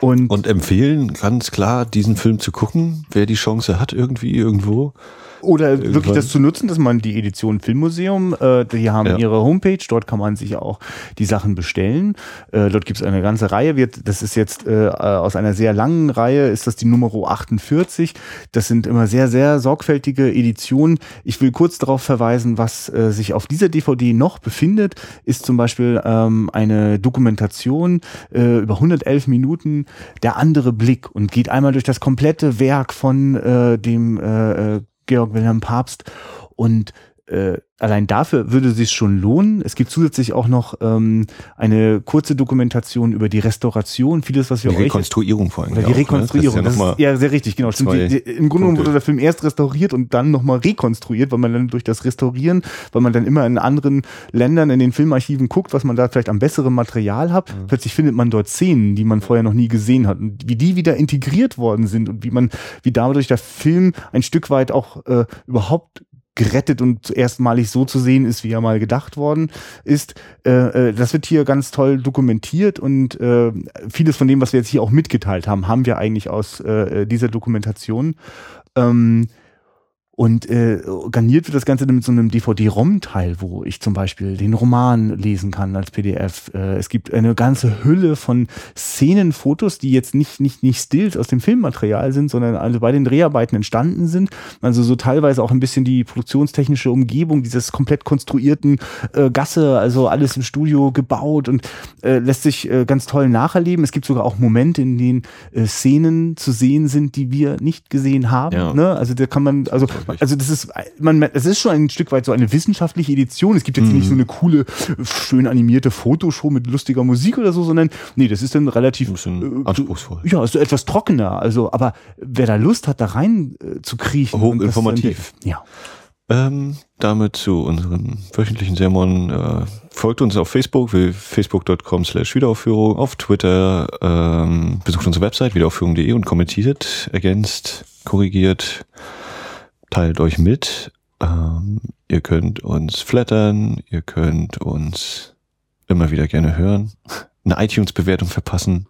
und, und empfehlen ganz klar, diesen Film zu gucken, wer die Chance hat, irgendwie, irgendwo. Oder Irgendwann. wirklich das zu nutzen, dass man die Edition Filmmuseum, äh, die haben ja. ihre Homepage, dort kann man sich auch die Sachen bestellen. Äh, dort gibt es eine ganze Reihe, wird, das ist jetzt äh, aus einer sehr langen Reihe, ist das die Nummer 48. Das sind immer sehr, sehr sorgfältige Editionen. Ich will kurz darauf verweisen, was äh, sich auf dieser DVD noch befindet, ist zum Beispiel ähm, eine Dokumentation äh, über 111 Minuten, der andere Blick und geht einmal durch das komplette Werk von äh, dem äh, äh Georg Wilhelm Papst. Und äh, allein dafür würde es sich schon lohnen. Es gibt zusätzlich auch noch ähm, eine kurze Dokumentation über die Restauration, vieles, was wir die Rekonstruierung vor allem. oder die Rekonstruierung. Ne? Das ist ja, Das ist, ja sehr richtig, genau. Stimmt. Die, die, Im Grunde genommen wurde der Film erst restauriert und dann nochmal rekonstruiert, weil man dann durch das Restaurieren, weil man dann immer in anderen Ländern in den Filmarchiven guckt, was man da vielleicht am besseren Material hat. Mhm. Plötzlich findet man dort Szenen, die man vorher noch nie gesehen hat und wie die wieder integriert worden sind und wie man, wie dadurch der Film ein Stück weit auch äh, überhaupt gerettet und erstmalig so zu sehen ist, wie er mal gedacht worden ist. Äh, äh, das wird hier ganz toll dokumentiert und äh, vieles von dem, was wir jetzt hier auch mitgeteilt haben, haben wir eigentlich aus äh, dieser Dokumentation. Ähm, und äh, garniert wird das Ganze dann mit so einem DVD-ROM-Teil, wo ich zum Beispiel den Roman lesen kann als PDF. Äh, es gibt eine ganze Hülle von Szenenfotos, die jetzt nicht, nicht, nicht Stills aus dem Filmmaterial sind, sondern also bei den Dreharbeiten entstanden sind. Also so teilweise auch ein bisschen die produktionstechnische Umgebung dieses komplett konstruierten äh, Gasse, also alles im Studio gebaut und äh, lässt sich äh, ganz toll nacherleben. Es gibt sogar auch Momente, in denen äh, Szenen zu sehen sind, die wir nicht gesehen haben. Ja. Ne? Also da kann man, also, also das ist, man, es ist schon ein Stück weit so eine wissenschaftliche Edition. Es gibt jetzt nicht so eine coole, schön animierte Fotoshow mit lustiger Musik oder so, sondern nee, das ist dann relativ Ein bisschen äh, anspruchsvoll. Ja, ist so etwas trockener. Also, aber wer da Lust hat, da rein äh, zu kriechen, Hochinformativ. Ja. Ähm, damit zu unserem wöchentlichen Sermon. Äh, folgt uns auf Facebook, facebook.com slash Wiederaufführung, auf Twitter, ähm, besucht unsere Website wiederaufführung.de und kommentiert, ergänzt, korrigiert, teilt euch mit. Ähm, ihr könnt uns flattern, ihr könnt uns immer wieder gerne hören, [laughs] eine iTunes-Bewertung verpassen,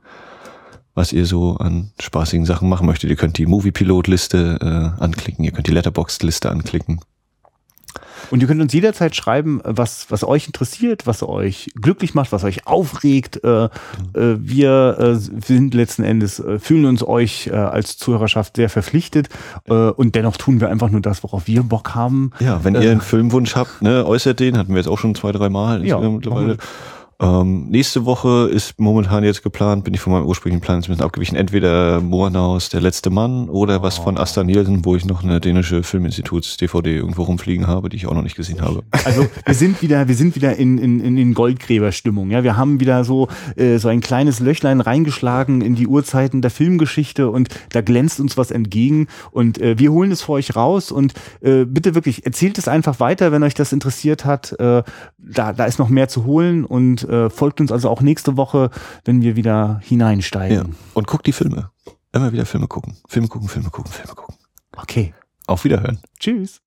was ihr so an spaßigen Sachen machen möchtet. Ihr könnt die Movie-Pilot-Liste äh, anklicken, ihr könnt die Letterboxd-Liste anklicken. Und ihr könnt uns jederzeit schreiben, was, was euch interessiert, was euch glücklich macht, was euch aufregt. Äh, äh, wir äh, sind letzten Endes, fühlen uns euch als Zuhörerschaft sehr verpflichtet. Und dennoch tun wir einfach nur das, worauf wir Bock haben. Ja, wenn ihr einen Filmwunsch habt, ne, äußert den, hatten wir jetzt auch schon zwei, drei Mal Ja, mittlerweile. Ähm, nächste Woche ist momentan jetzt geplant, bin ich von meinem ursprünglichen Plan jetzt ein bisschen abgewichen, entweder Moornaus, der letzte Mann oder was von Asta Nielsen, wo ich noch eine dänische Filminstituts-DVD irgendwo rumfliegen habe, die ich auch noch nicht gesehen habe. Also wir sind wieder, wir sind wieder in, in, in Goldgräberstimmung. Ja, wir haben wieder so äh, so ein kleines Löchlein reingeschlagen in die Urzeiten der Filmgeschichte und da glänzt uns was entgegen und äh, wir holen es für euch raus und äh, bitte wirklich erzählt es einfach weiter, wenn euch das interessiert hat. Äh, da da ist noch mehr zu holen und äh, folgt uns also auch nächste Woche, wenn wir wieder hineinsteigen. Ja. Und guckt die Filme. Immer wieder Filme gucken. Filme gucken, Filme gucken, Filme gucken. Okay, Auf Wiederhören. tschüss.